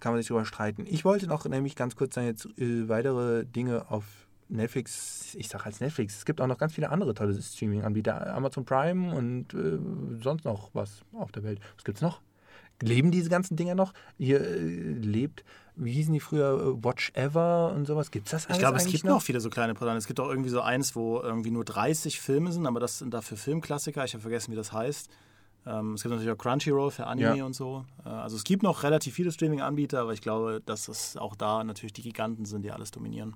Kann man sich darüber streiten. Ich wollte noch nämlich ganz kurz dann jetzt äh, weitere Dinge auf Netflix, ich sage als Netflix, es gibt auch noch ganz viele andere tolle Streaming-Anbieter, Amazon Prime und äh, sonst noch was auf der Welt. Was gibt es noch? Leben diese ganzen Dinger noch? Hier äh, lebt, wie hießen die früher, äh, Watch Ever und sowas? Gibt es das alles Ich glaube, es gibt noch? noch viele so kleine Produkte. Es gibt auch irgendwie so eins, wo irgendwie nur 30 Filme sind, aber das sind dafür Filmklassiker. Ich habe vergessen, wie das heißt. Ähm, es gibt natürlich auch Crunchyroll für Anime ja. und so. Äh, also es gibt noch relativ viele Streaming-Anbieter, aber ich glaube, dass es auch da natürlich die Giganten sind, die alles dominieren.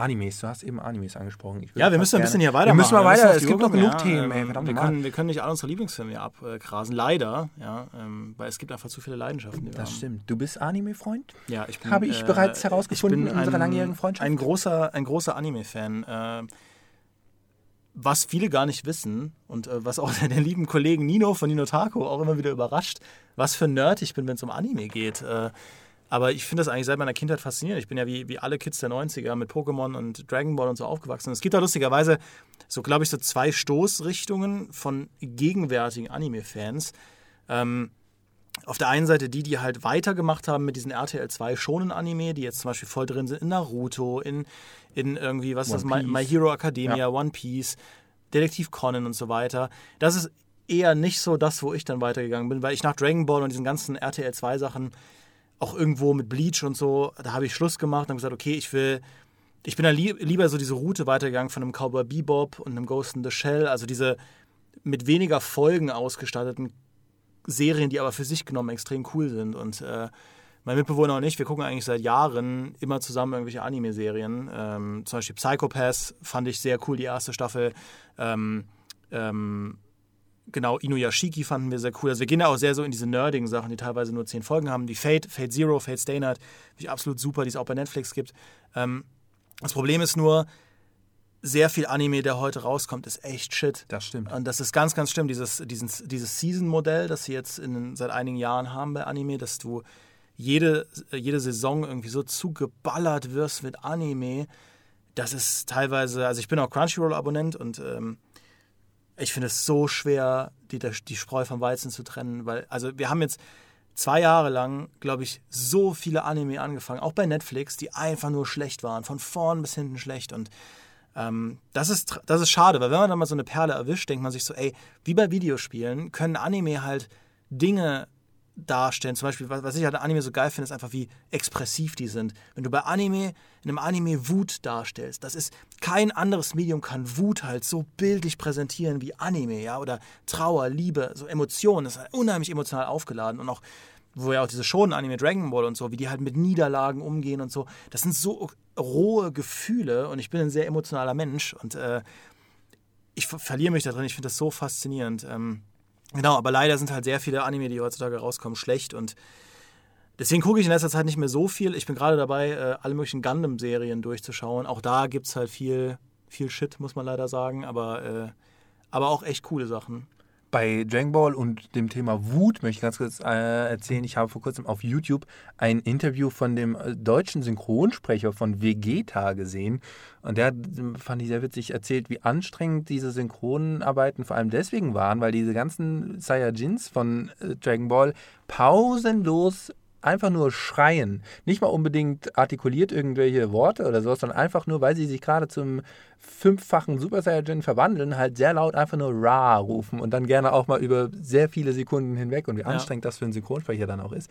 Animes, du hast eben Animes angesprochen. ja, wir müssen ein bisschen hier weitermachen. Wir müssen mal weiter, es gibt noch genug ja, Themen. Ey, wir, können, wir können nicht alle unsere Lieblingsfilme hier abgrasen, leider, ja, ähm, weil es gibt einfach zu viele Leidenschaften. das haben. stimmt. Du bist Anime-Freund? Ja, ich bin. Habe ich äh, bereits herausgefunden in unserer langjährigen Freundschaft? Ein großer, ein großer Anime-Fan. Äh, was viele gar nicht wissen und äh, was auch den lieben Kollegen Nino von Nino Taco auch immer wieder überrascht, was für ein Nerd ich bin, wenn es um Anime geht. Äh, aber ich finde das eigentlich seit meiner Kindheit faszinierend. Ich bin ja wie, wie alle Kids der 90er mit Pokémon und Dragon Ball und so aufgewachsen. Es gibt da lustigerweise so, glaube ich, so zwei Stoßrichtungen von gegenwärtigen Anime-Fans. Ähm, auf der einen Seite die, die halt weitergemacht haben mit diesen RTL 2 schonen Anime, die jetzt zum Beispiel voll drin sind in Naruto, in, in irgendwie, was ist das, My, My, Hero Academia, ja. One Piece, Detektiv Conan und so weiter. Das ist eher nicht so das, wo ich dann weitergegangen bin, weil ich nach Dragon Ball und diesen ganzen RTL 2 Sachen auch irgendwo mit Bleach und so, da habe ich Schluss gemacht und habe gesagt, okay, ich will, ich bin da lieb, lieber so diese Route weitergegangen von einem Cowboy Bebop und einem Ghost in the Shell, also diese mit weniger Folgen ausgestatteten Serien, die aber für sich genommen extrem cool sind. Und äh, mein Mitbewohner und ich, wir gucken eigentlich seit Jahren immer zusammen irgendwelche Anime-Serien. Ähm, zum Beispiel Psychopaths fand ich sehr cool, die erste Staffel. Ähm, ähm, genau, Inuyashiki fanden wir sehr cool. Also wir gehen da auch sehr so in diese nerdigen Sachen, die teilweise nur zehn Folgen haben. Die Fate, Fate Zero, Fate Stay Night, finde ich absolut super, die es auch bei Netflix gibt. Ähm, das Problem ist nur, sehr viel Anime, der heute rauskommt, ist echt shit. Das stimmt. Und das ist ganz, ganz schlimm, dieses, dieses, dieses Season-Modell, das sie jetzt in, seit einigen Jahren haben bei Anime, dass du jede, jede Saison irgendwie so zugeballert wirst mit Anime. Das ist teilweise, also ich bin auch Crunchyroll-Abonnent und ähm, ich finde es so schwer, die, die Spreu vom Weizen zu trennen, weil, also wir haben jetzt zwei Jahre lang, glaube ich, so viele Anime angefangen, auch bei Netflix, die einfach nur schlecht waren, von vorn bis hinten schlecht und ähm, das, ist, das ist schade, weil wenn man dann mal so eine Perle erwischt, denkt man sich so, ey, wie bei Videospielen können Anime halt Dinge darstellen. Zum Beispiel, was ich an Anime so geil finde, ist einfach, wie expressiv die sind. Wenn du bei Anime, in einem Anime Wut darstellst, das ist, kein anderes Medium kann Wut halt so bildlich präsentieren wie Anime, ja, oder Trauer, Liebe, so Emotionen, das ist halt unheimlich emotional aufgeladen und auch, wo ja auch diese Shonen Anime Dragon Ball und so, wie die halt mit Niederlagen umgehen und so, das sind so rohe Gefühle und ich bin ein sehr emotionaler Mensch und äh, ich verliere mich da drin, ich finde das so faszinierend. Ähm, Genau, aber leider sind halt sehr viele Anime, die heutzutage rauskommen, schlecht und deswegen gucke ich in letzter Zeit nicht mehr so viel. Ich bin gerade dabei, äh, alle möglichen Gundam-Serien durchzuschauen. Auch da gibt es halt viel, viel Shit, muss man leider sagen, aber, äh, aber auch echt coole Sachen bei Dragon Ball und dem Thema Wut möchte ich ganz kurz äh, erzählen. Ich habe vor kurzem auf YouTube ein Interview von dem äh, deutschen Synchronsprecher von Vegeta gesehen. Und der hat, fand ich sehr witzig, erzählt, wie anstrengend diese Synchronarbeiten vor allem deswegen waren, weil diese ganzen Saiyajins von äh, Dragon Ball pausenlos einfach nur schreien. Nicht mal unbedingt artikuliert irgendwelche Worte oder sowas, sondern einfach nur, weil sie sich gerade zum fünffachen Super Saiyajin verwandeln, halt sehr laut einfach nur Ra rufen und dann gerne auch mal über sehr viele Sekunden hinweg und wie ja. anstrengend das für einen Synchronsprecher dann auch ist.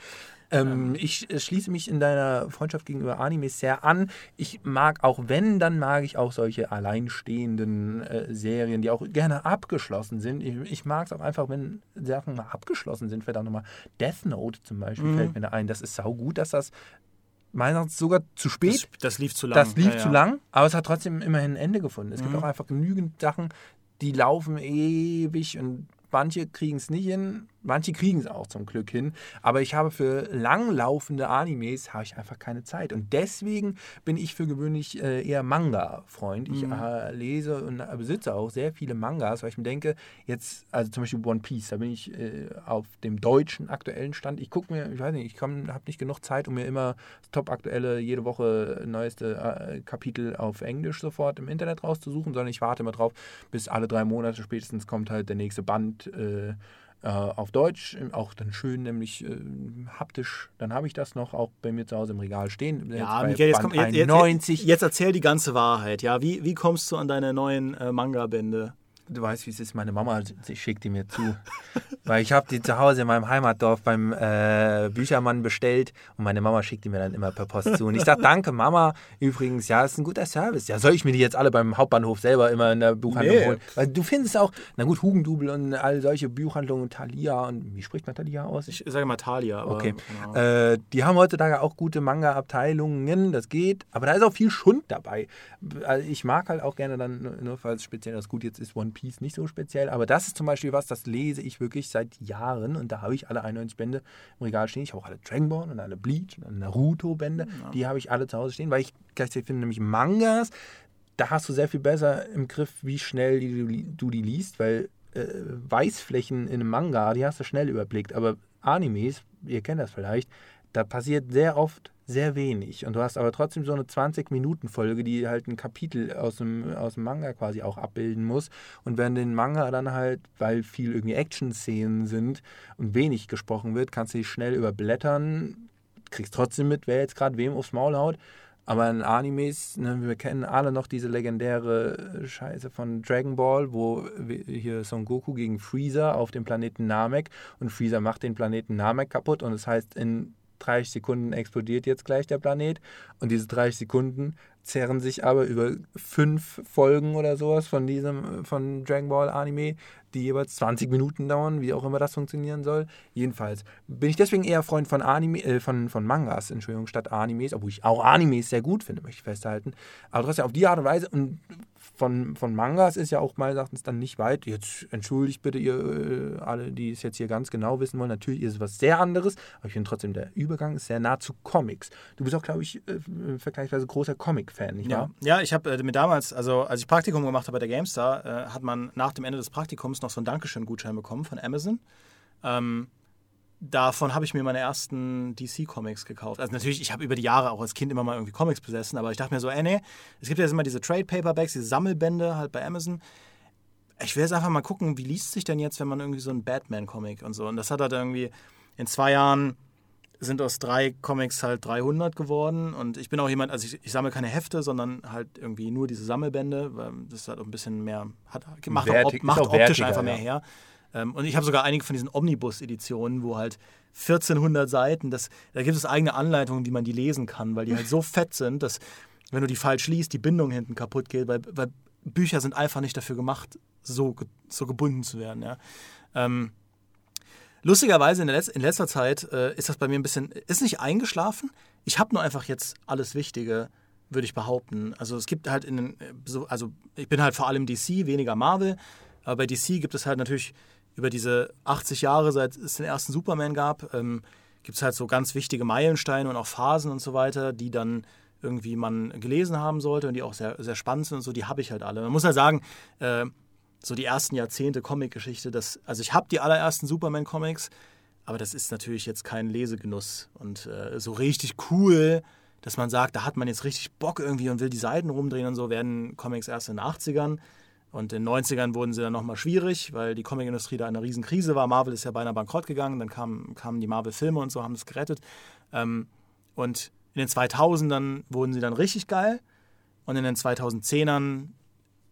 Ähm, ja. Ich äh, schließe mich in deiner Freundschaft gegenüber Animes sehr an. Ich mag auch, wenn, dann mag ich auch solche alleinstehenden äh, Serien, die auch gerne abgeschlossen sind. Ich, ich mag es auch einfach, wenn Sachen mal abgeschlossen sind. Verdammt nochmal. Death Note zum Beispiel mhm. fällt mir da ein. Das ist sau gut, dass das meistens sogar zu spät. Das, das, lief zu lang. Das lief ja, zu ja. lang, aber es hat trotzdem immerhin ein Ende gefunden. Es mhm. gibt auch einfach genügend Sachen, die laufen ewig und manche kriegen es nicht hin, Manche kriegen es auch zum Glück hin, aber ich habe für langlaufende Animes habe ich einfach keine Zeit und deswegen bin ich für gewöhnlich äh, eher Manga-Freund. Ich mhm. äh, lese und besitze auch sehr viele Mangas, weil ich mir denke, jetzt, also zum Beispiel One Piece, da bin ich äh, auf dem deutschen aktuellen Stand. Ich gucke mir, ich weiß nicht, ich habe nicht genug Zeit, um mir immer das top-aktuelle, jede Woche neueste äh, Kapitel auf Englisch sofort im Internet rauszusuchen, sondern ich warte immer drauf, bis alle drei Monate spätestens kommt halt der nächste Band äh, äh, auf Deutsch, auch dann schön, nämlich äh, haptisch. Dann habe ich das noch auch bei mir zu Hause im Regal stehen. Ja, Miguel, jetzt, komm, jetzt, jetzt, jetzt, erzähl die ganze Wahrheit. Ja, wie, wie kommst du an deine neuen äh, Manga-Bände? Du weißt, wie es ist, meine Mama schickt die mir zu. Weil ich habe die zu Hause in meinem Heimatdorf beim äh, Büchermann bestellt und meine Mama schickt die mir dann immer per Post zu. Und ich sage, danke Mama, übrigens, ja, ist ein guter Service. Ja, soll ich mir die jetzt alle beim Hauptbahnhof selber immer in der Buchhandlung nee. holen? Weil du findest auch, na gut, Hugendubel und all solche Buchhandlungen, Thalia und wie spricht man Thalia aus? Ich sage mal Thalia. okay. Genau. Äh, die haben heutzutage auch gute Manga-Abteilungen, das geht, aber da ist auch viel Schund dabei. Also ich mag halt auch gerne dann, nur falls speziell das gut jetzt ist, One Piece Piece nicht so speziell, aber das ist zum Beispiel was, das lese ich wirklich seit Jahren und da habe ich alle 91 Bände im Regal stehen. Ich habe auch alle Dragon Ball und alle Bleach und alle Naruto-Bände, ja. die habe ich alle zu Hause stehen, weil ich gleichzeitig finde, nämlich Mangas, da hast du sehr viel besser im Griff, wie schnell die, du die liest, weil äh, Weißflächen in einem Manga, die hast du schnell überblickt, aber Animes, ihr kennt das vielleicht, da passiert sehr oft sehr wenig. Und du hast aber trotzdem so eine 20-Minuten-Folge, die halt ein Kapitel aus dem, aus dem Manga quasi auch abbilden muss. Und wenn den Manga dann halt, weil viel irgendwie Action-Szenen sind und wenig gesprochen wird, kannst du dich schnell überblättern, kriegst trotzdem mit, wer jetzt gerade wem aufs Maul haut. Aber in Animes, ne, wir kennen alle noch diese legendäre Scheiße von Dragon Ball, wo hier Son Goku gegen Freezer auf dem Planeten Namek und Freezer macht den Planeten Namek kaputt und das heißt, in 30 Sekunden explodiert jetzt gleich der Planet. Und diese 30 Sekunden zerren sich aber über fünf Folgen oder sowas von diesem von Dragon Ball Anime, die jeweils 20 Minuten dauern, wie auch immer das funktionieren soll. Jedenfalls bin ich deswegen eher Freund von Anime, äh, von, von Mangas, Entschuldigung, statt Animes, obwohl ich auch Animes sehr gut finde, möchte ich festhalten. Aber trotzdem auf die Art und Weise und von, von Mangas ist ja auch meines Erachtens dann nicht weit. Jetzt entschuldigt bitte ihr äh, alle, die es jetzt hier ganz genau wissen wollen. Natürlich ist es was sehr anderes, aber ich finde trotzdem, der Übergang ist sehr nah zu Comics. Du bist auch, glaube ich, äh, vergleichsweise großer Comic-Fan, nicht wahr? Ja, ich habe äh, mir damals, also als ich Praktikum gemacht habe bei der GameStar, äh, hat man nach dem Ende des Praktikums noch so einen Dankeschön-Gutschein bekommen von Amazon. Ähm, davon habe ich mir meine ersten DC-Comics gekauft. Also natürlich, ich habe über die Jahre auch als Kind immer mal irgendwie Comics besessen, aber ich dachte mir so, ey, nee, es gibt ja jetzt immer diese Trade-Paperbacks, diese Sammelbände halt bei Amazon. Ich will jetzt einfach mal gucken, wie liest sich denn jetzt, wenn man irgendwie so einen Batman-Comic und so. Und das hat halt irgendwie in zwei Jahren sind aus drei Comics halt 300 geworden. Und ich bin auch jemand, also ich, ich sammle keine Hefte, sondern halt irgendwie nur diese Sammelbände, weil das halt auch ein bisschen mehr hat, macht, Wertig, auch, macht optisch einfach mehr ja. her. Ähm, und ich habe sogar einige von diesen Omnibus-Editionen, wo halt 1400 Seiten, das, da gibt es eigene Anleitungen, wie man die lesen kann, weil die halt so fett sind, dass wenn du die falsch liest, die Bindung hinten kaputt geht, weil, weil Bücher sind einfach nicht dafür gemacht, so, so gebunden zu werden. Ja. Ähm, lustigerweise in, Letz in, letzter Zeit äh, ist das bei mir ein bisschen, ist nicht eingeschlafen. Ich habe nur einfach jetzt alles Wichtige, würde ich behaupten. Also es gibt halt in den, so, also ich bin halt vor allem DC, weniger Marvel, aber bei DC gibt es halt natürlich über diese 80 Jahre, seit es den ersten Superman gab, ähm, gibt es halt so ganz wichtige Meilensteine und auch Phasen und so weiter, die dann irgendwie man gelesen haben sollte und die auch sehr, sehr spannend sind und so, die habe ich halt alle. Man muss halt sagen, äh, so die ersten Jahrzehnte Comic-Geschichte, also ich habe die allerersten Superman-Comics, aber das ist natürlich jetzt kein Lesegenuss und äh, so richtig cool, dass man sagt, da hat man jetzt richtig Bock irgendwie und will die Seiten rumdrehen und so, werden Comics erst in den 80ern. Und in den 90ern wurden sie dann nochmal schwierig, weil die Comicindustrie da in einer riesen Krise war. Marvel ist ja beinahe bankrott gegangen, dann kamen, kamen die Marvel-Filme und so, haben es gerettet. Ähm, und in den 2000ern wurden sie dann richtig geil und in den 2010ern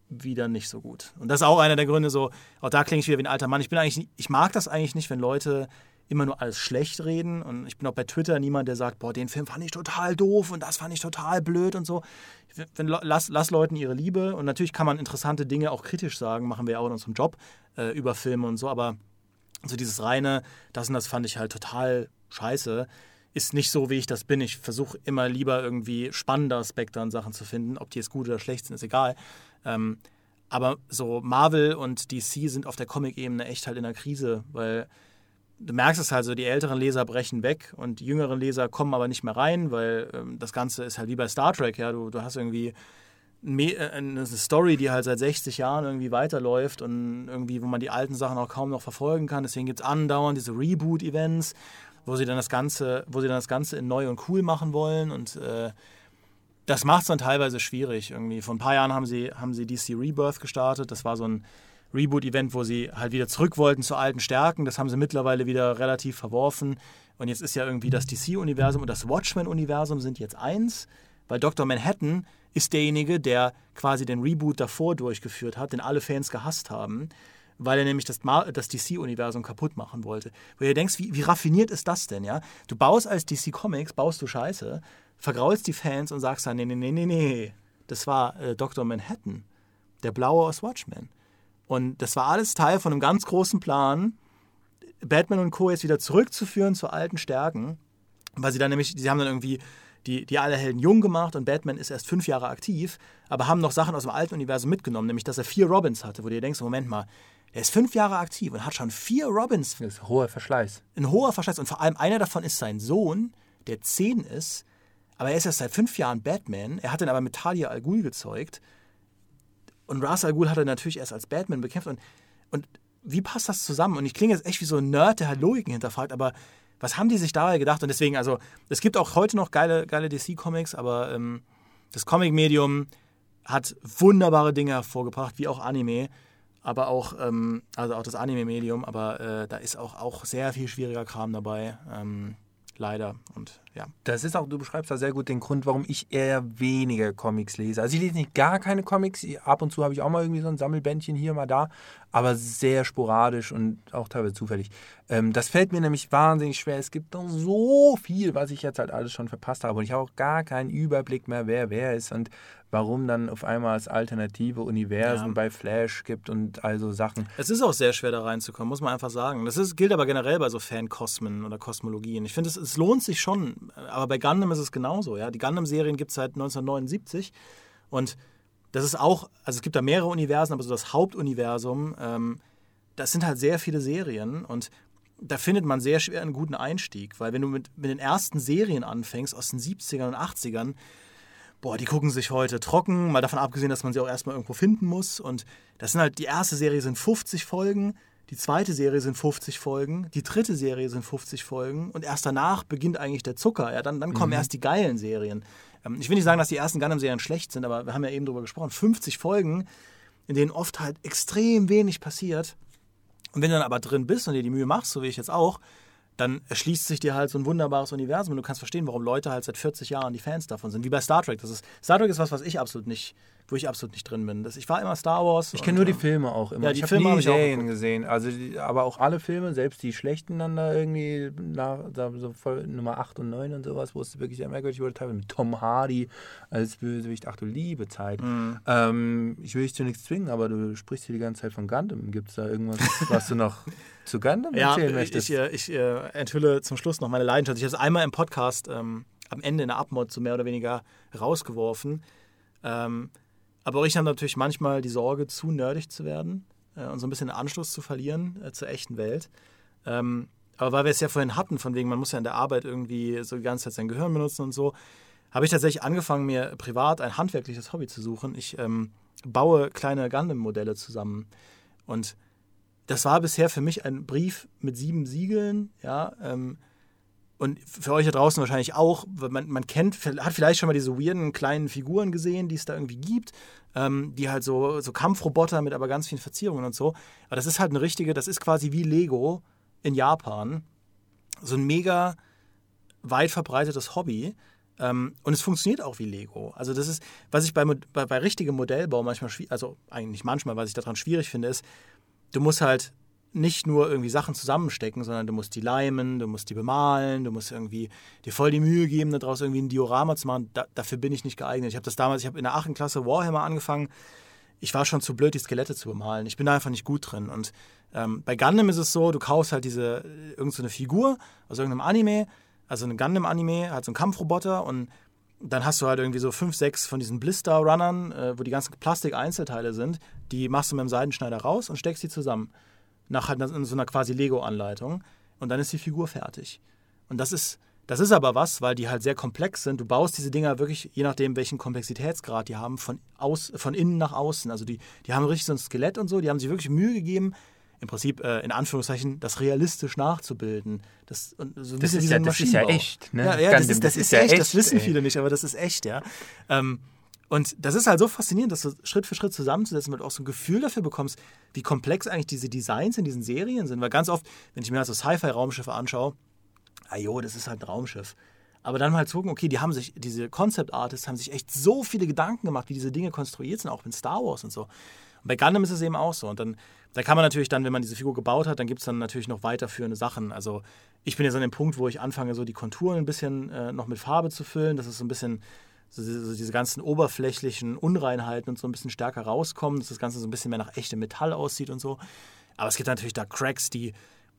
wieder nicht so gut. Und das ist auch einer der Gründe, so, auch da klinge ich wieder wie ein alter Mann. Ich bin eigentlich, ich mag das eigentlich nicht, wenn Leute immer nur alles schlecht reden. Und ich bin auch bei Twitter niemand, der sagt, boah, den Film fand ich total doof und das fand ich total blöd und so. Wenn, lass, lass Leuten ihre Liebe. Und natürlich kann man interessante Dinge auch kritisch sagen, machen wir ja auch in unserem Job äh, über Filme und so. Aber so dieses reine, das und das fand ich halt total scheiße, ist nicht so, wie ich das bin. Ich versuche immer lieber irgendwie spannende Aspekte an Sachen zu finden. Ob die jetzt gut oder schlecht sind, ist egal. Ähm, aber so Marvel und DC sind auf der Comic-Ebene echt halt in der Krise, weil du merkst es halt so, die älteren Leser brechen weg und die jüngeren Leser kommen aber nicht mehr rein, weil ähm, das Ganze ist halt wie bei Star Trek, ja, du, du hast irgendwie äh, eine Story, die halt seit 60 Jahren irgendwie weiterläuft und irgendwie, wo man die alten Sachen auch kaum noch verfolgen kann. Deswegen gibt es andauernd diese Reboot-Events, wo sie dann das Ganze, wo sie dann das Ganze in neu und cool machen wollen und äh, das macht es dann teilweise schwierig. Irgendwie vor ein paar Jahren haben sie, haben sie DC Rebirth gestartet. Das war so ein Reboot-Event, wo sie halt wieder zurück wollten zu alten Stärken. Das haben sie mittlerweile wieder relativ verworfen. Und jetzt ist ja irgendwie das DC-Universum und das Watchmen-Universum sind jetzt eins, weil Dr. Manhattan ist derjenige, der quasi den Reboot davor durchgeführt hat, den alle Fans gehasst haben, weil er nämlich das, das DC-Universum kaputt machen wollte. Wo ihr denkst, wie, wie raffiniert ist das denn, ja? Du baust als DC Comics, baust du Scheiße, vergraulst die Fans und sagst dann, nee, nee, nee, nee, nee, das war äh, Dr. Manhattan, der Blaue aus Watchmen. Und das war alles Teil von einem ganz großen Plan, Batman und Co. jetzt wieder zurückzuführen zu alten Stärken, weil sie dann nämlich, sie haben dann irgendwie die, die alle Helden jung gemacht und Batman ist erst fünf Jahre aktiv, aber haben noch Sachen aus dem alten Universum mitgenommen, nämlich dass er vier Robins hatte, wo du dir denkst, Moment mal, er ist fünf Jahre aktiv und hat schon vier Robins. Das ist ein hoher Verschleiß. Ein hoher Verschleiß und vor allem einer davon ist sein Sohn, der zehn ist, aber er ist erst seit fünf Jahren Batman, er hat ihn aber mit Talia Al Ghul gezeugt und Ra's al Ghul hat er natürlich erst als Batman bekämpft. Und, und wie passt das zusammen? Und ich klinge jetzt echt wie so ein Nerd, der halt Logiken hinterfragt, aber was haben die sich dabei gedacht? Und deswegen, also, es gibt auch heute noch geile, geile DC-Comics, aber ähm, das Comic-Medium hat wunderbare Dinge hervorgebracht, wie auch Anime. Aber auch, ähm, also auch das Anime-Medium, aber äh, da ist auch, auch sehr viel schwieriger Kram dabei. Ähm, leider. Und ja. Das ist auch, du beschreibst da sehr gut den Grund, warum ich eher weniger Comics lese. Also ich lese nicht gar keine Comics. Ab und zu habe ich auch mal irgendwie so ein Sammelbändchen hier mal da, aber sehr sporadisch und auch teilweise zufällig. Ähm, das fällt mir nämlich wahnsinnig schwer. Es gibt noch so viel, was ich jetzt halt alles schon verpasst habe und ich habe auch gar keinen Überblick mehr, wer wer ist und warum dann auf einmal es alternative Universen ja. bei Flash gibt und also Sachen. Es ist auch sehr schwer da reinzukommen, muss man einfach sagen. Das ist, gilt aber generell bei so Fankosmen oder Kosmologien. Ich finde, es, es lohnt sich schon, aber bei Gundam ist es genauso. Ja? Die Gundam-Serien gibt es seit 1979 und das ist auch, also es gibt da mehrere Universen, aber so das Hauptuniversum, ähm, das sind halt sehr viele Serien und da findet man sehr schwer einen guten Einstieg, weil wenn du mit, mit den ersten Serien anfängst aus den 70ern und 80ern, boah, die gucken sich heute trocken, mal davon abgesehen, dass man sie auch erstmal irgendwo finden muss. Und das sind halt, die erste Serie sind 50 Folgen, die zweite Serie sind 50 Folgen, die dritte Serie sind 50 Folgen und erst danach beginnt eigentlich der Zucker. Ja, dann, dann kommen mhm. erst die geilen Serien. Ähm, ich will nicht sagen, dass die ersten Gundam-Serien schlecht sind, aber wir haben ja eben darüber gesprochen. 50 Folgen, in denen oft halt extrem wenig passiert. Und wenn du dann aber drin bist und dir die Mühe machst, so wie ich jetzt auch, dann erschließt sich dir halt so ein wunderbares Universum und du kannst verstehen, warum Leute halt seit 40 Jahren die Fans davon sind. Wie bei Star Trek. Das ist, Star Trek ist was, was ich absolut nicht, wo ich absolut nicht drin bin. Das, ich war immer Star Wars. Ich kenne nur die Filme auch immer. Ja, die ich habe Filme nie hab ich auch Serien geguckt. gesehen. Also, die, aber auch alle Filme, selbst die schlechten dann da irgendwie nach, da so voll Nummer 8 und 9 und sowas, wo es wirklich sehr merkwürdig wurde, teilweise mit Tom Hardy als Bösewicht. Ach du liebe Zeit. Mhm. Ähm, ich will dich zu nichts zwingen, aber du sprichst hier die ganze Zeit von Gundam. Gibt es da irgendwas, was du noch zu Gundam Ja, erzählen ich, möchtest? ich, äh, ich äh, enthülle zum Schluss noch meine Leidenschaft. Ich habe es einmal im Podcast ähm, am Ende in der Abmod so mehr oder weniger rausgeworfen. Ähm, aber ich habe natürlich manchmal die Sorge, zu nerdig zu werden äh, und so ein bisschen Anschluss zu verlieren äh, zur echten Welt. Ähm, aber weil wir es ja vorhin hatten, von wegen, man muss ja in der Arbeit irgendwie so die ganze Zeit sein Gehirn benutzen und so, habe ich tatsächlich angefangen, mir privat ein handwerkliches Hobby zu suchen. Ich ähm, baue kleine Gundam-Modelle zusammen. Und das war bisher für mich ein Brief mit sieben Siegeln, ja. Ähm, und für euch da draußen wahrscheinlich auch, man, man kennt, hat vielleicht schon mal diese weirden kleinen Figuren gesehen, die es da irgendwie gibt, ähm, die halt so, so Kampfroboter mit aber ganz vielen Verzierungen und so. Aber das ist halt eine richtige, das ist quasi wie Lego in Japan. So ein mega weit verbreitetes Hobby. Ähm, und es funktioniert auch wie Lego. Also das ist, was ich bei, bei, bei richtigem Modellbau manchmal also eigentlich manchmal, was ich daran schwierig finde, ist, du musst halt nicht nur irgendwie Sachen zusammenstecken, sondern du musst die leimen, du musst die bemalen, du musst irgendwie dir voll die Mühe geben, daraus irgendwie ein Diorama zu machen. Da, dafür bin ich nicht geeignet. Ich habe das damals, ich habe in der 8. Klasse Warhammer angefangen. Ich war schon zu blöd, die Skelette zu bemalen. Ich bin da einfach nicht gut drin. Und ähm, bei Gundam ist es so, du kaufst halt diese, äh, irgend so eine Figur aus irgendeinem Anime, also ein Gundam-Anime, halt so ein Kampfroboter und dann hast du halt irgendwie so fünf, sechs von diesen Blister-Runnern, äh, wo die ganzen Plastik-Einzelteile sind. Die machst du mit dem Seidenschneider raus und steckst sie zusammen. Nach halt in so einer quasi Lego-Anleitung. Und dann ist die Figur fertig. Und das ist, das ist aber was, weil die halt sehr komplex sind. Du baust diese Dinger wirklich, je nachdem, welchen Komplexitätsgrad die haben, von, aus, von innen nach außen. Also die, die haben richtig so ein Skelett und so, die haben sich wirklich Mühe gegeben, im Prinzip äh, in Anführungszeichen das realistisch nachzubilden. Das, und so Das ist ja- das ist ja echt, ne? Ja, ja das ist, das das ist ist ja echt, das echt, wissen ey. viele nicht, aber das ist echt, ja. Ähm, und das ist halt so faszinierend, dass du Schritt für Schritt zusammenzusetzen, weil du auch so ein Gefühl dafür bekommst, wie komplex eigentlich diese Designs in diesen Serien sind. Weil ganz oft, wenn ich mir halt so Sci-Fi-Raumschiffe anschaue, ah jo, das ist halt ein Raumschiff. Aber dann mal zu gucken, okay, die haben sich, diese Concept Artists haben sich echt so viele Gedanken gemacht, wie diese Dinge konstruiert sind, auch mit Star Wars und so. Und bei Gundam ist es eben auch so. Und dann, da kann man natürlich dann, wenn man diese Figur gebaut hat, dann gibt es dann natürlich noch weiterführende Sachen. Also ich bin jetzt an dem Punkt, wo ich anfange, so die Konturen ein bisschen äh, noch mit Farbe zu füllen, dass es so ein bisschen, so diese, so diese ganzen oberflächlichen Unreinheiten und so ein bisschen stärker rauskommen, dass das Ganze so ein bisschen mehr nach echtem Metall aussieht und so. Aber es gibt natürlich da Cracks, die,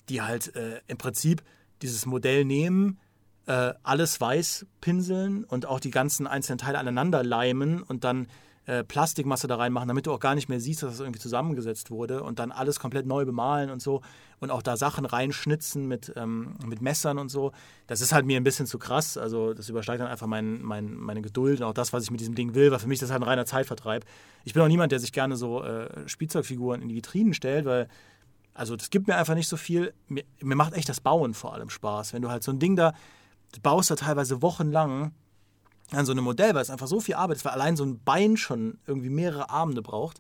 die halt äh, im Prinzip dieses Modell nehmen, äh, alles weiß pinseln und auch die ganzen einzelnen Teile aneinander leimen und dann äh, Plastikmasse da reinmachen, damit du auch gar nicht mehr siehst, dass das irgendwie zusammengesetzt wurde und dann alles komplett neu bemalen und so und auch da Sachen reinschnitzen mit, ähm, mit Messern und so. Das ist halt mir ein bisschen zu krass. Also das übersteigt dann einfach mein, mein, meine Geduld und auch das, was ich mit diesem Ding will, weil für mich das halt ein reiner Zeitvertreib. Ich bin auch niemand, der sich gerne so äh, Spielzeugfiguren in die Vitrinen stellt, weil also das gibt mir einfach nicht so viel. Mir, mir macht echt das Bauen vor allem Spaß. Wenn du halt so ein Ding da, du baust da teilweise wochenlang an so einem Modell, weil es einfach so viel Arbeit ist, weil allein so ein Bein schon irgendwie mehrere Abende braucht.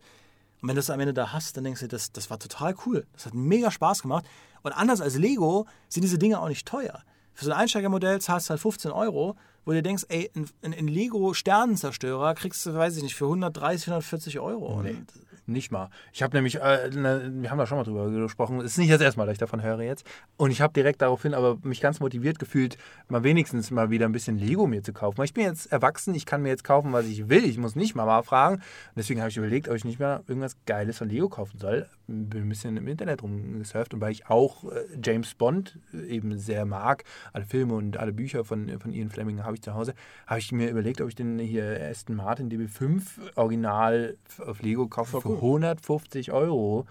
Und wenn du das am Ende da hast, dann denkst du, das, das war total cool. Das hat mega Spaß gemacht. Und anders als Lego sind diese Dinge auch nicht teuer. Für so ein Einsteigermodell zahlst du halt 15 Euro, wo du denkst, ey, ein, ein, ein Lego-Sternenzerstörer kriegst du, weiß ich nicht, für 130, 140 Euro. Nee. Und Nicht mal. Ich habe nämlich, äh, ne, wir haben da schon mal drüber gesprochen, es ist nicht das erste Mal, dass ich davon höre jetzt. Und ich habe direkt daraufhin aber mich ganz motiviert gefühlt, mal wenigstens mal wieder ein bisschen Lego mir zu kaufen. Weil ich bin jetzt erwachsen, ich kann mir jetzt kaufen, was ich will. Ich muss nicht Mama fragen. Und deswegen habe ich überlegt, ob ich nicht mehr irgendwas Geiles von Lego kaufen soll. Bin ein bisschen im Internet rumgesurft und weil ich auch äh, James Bond äh, eben sehr mag, alle Filme und alle Bücher von, von Ian Fleming habe ich zu Hause, habe ich mir überlegt, ob ich den hier Aston Martin DB5 Original auf Lego kaufe. 150 Euro.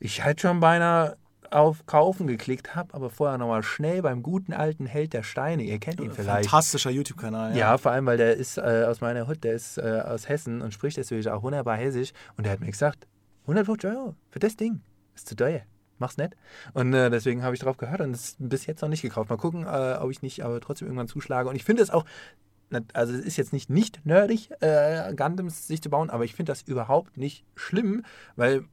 Ich hätte schon beinahe auf Kaufen geklickt, habe aber vorher nochmal schnell beim guten alten Held der Steine, ihr kennt ihn vielleicht. fantastischer YouTube-Kanal. Ja, vor allem, weil der ist äh, aus meiner Hut, der ist äh, aus Hessen und spricht deswegen auch wunderbar hessisch. Und der hat mir gesagt, 150 Euro für das Ding. Ist zu teuer. Mach's nicht. Und äh, deswegen habe ich drauf gehört und es bis jetzt noch nicht gekauft. Mal gucken, äh, ob ich nicht aber trotzdem irgendwann zuschlage. Und ich finde es auch, also es ist jetzt nicht nicht nerdig, äh, Gundams sich zu bauen, aber ich finde das überhaupt nicht schlimm, weil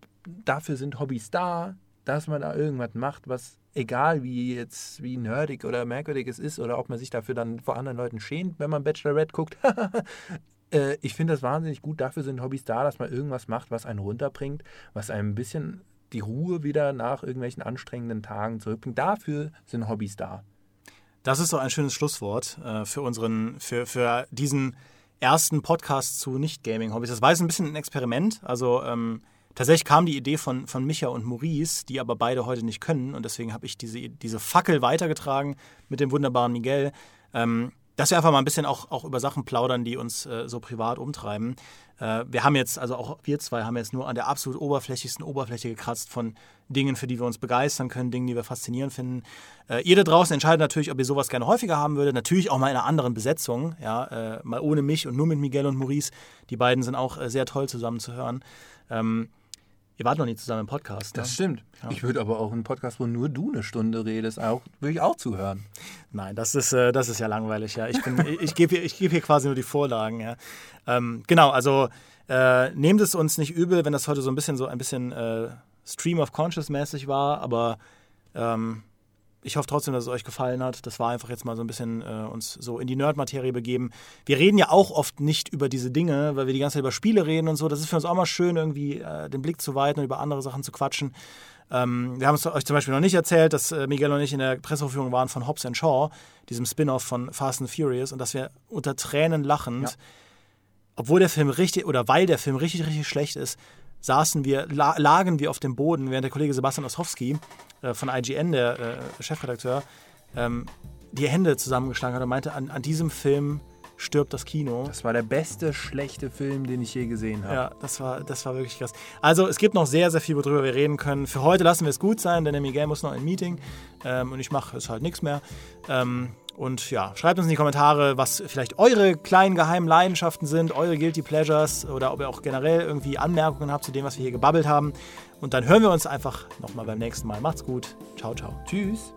dafür sind Hobbys da, dass man da irgendwas macht, was egal wie jetzt, wie nerdig oder merkwürdig es ist oder ob man sich dafür dann vor anderen Leuten schämt, wenn man Bachelorette guckt. äh, ich finde das wahnsinnig gut. Dafür sind Hobbys da, dass man irgendwas macht, was einen runterbringt, was einem ein bisschen die Ruhe wieder nach irgendwelchen anstrengenden Tagen zurückbringt. Dafür sind Hobbys da. Das ist so ein schönes Schlusswort äh, für unseren, für, für diesen ersten Podcast zu Nicht-Gaming-Hobbys. Das war jetzt ein bisschen ein Experiment. Also ähm, tatsächlich kam die Idee von, von Micha und Maurice, die aber beide heute nicht können. Und deswegen habe ich diese, diese Fackel weitergetragen mit dem wunderbaren Miguel. Ähm, dass wir einfach mal ein bisschen auch, auch über Sachen plaudern, die uns äh, so privat umtreiben. Äh, wir haben jetzt, also auch wir zwei haben jetzt nur an der absolut oberflächlichsten Oberfläche gekratzt von Dingen, für die wir uns begeistern können, Dingen, die wir faszinierend finden. Äh, ihr da draußen entscheidet natürlich, ob ihr sowas gerne häufiger haben würdet. Natürlich auch mal in einer anderen Besetzung, ja, äh, mal ohne mich und nur mit Miguel und Maurice. Die beiden sind auch äh, sehr toll zusammen zu hören. Ähm, Ihr wart noch nie zusammen im Podcast. Das ne? stimmt. Ja. Ich würde aber auch einen Podcast, wo nur du eine Stunde redest, auch, würde ich auch zuhören. Nein, das ist, äh, das ist ja langweilig. Ja. Ich, ich gebe hier, geb hier quasi nur die Vorlagen. Ja. Ähm, genau, also äh, nehmt es uns nicht übel, wenn das heute so ein bisschen so ein bisschen äh, Stream of Conscious mäßig war, aber ähm, ich hoffe trotzdem, dass es euch gefallen hat. Das war einfach jetzt mal so ein bisschen äh, uns so in die Nerd-Materie begeben. Wir reden ja auch oft nicht über diese Dinge, weil wir die ganze Zeit über Spiele reden und so. Das ist für uns auch mal schön, irgendwie äh, den Blick zu weiten und über andere Sachen zu quatschen. Ähm, wir haben es euch zum Beispiel noch nicht erzählt, dass äh, Miguel und ich in der Presseverführung waren von Hobbs Shaw, diesem Spin-off von Fast and Furious, und dass wir unter Tränen lachend, ja. obwohl der Film richtig oder weil der Film richtig, richtig schlecht ist, saßen wir, lagen wir auf dem Boden, während der Kollege Sebastian Ostrowski äh, von IGN, der äh, Chefredakteur, ähm, die Hände zusammengeschlagen hat und meinte, an, an diesem Film stirbt das Kino. Das war der beste schlechte Film, den ich je gesehen habe. Ja, das war, das war wirklich krass. Also es gibt noch sehr, sehr viel, worüber wir reden können. Für heute lassen wir es gut sein, denn der Miguel muss noch ein Meeting ähm, und ich mache es halt nichts mehr. Ähm, und ja, schreibt uns in die Kommentare, was vielleicht eure kleinen geheimen Leidenschaften sind, eure Guilty Pleasures oder ob ihr auch generell irgendwie Anmerkungen habt zu dem, was wir hier gebabbelt haben. Und dann hören wir uns einfach nochmal beim nächsten Mal. Macht's gut. Ciao, ciao. Tschüss.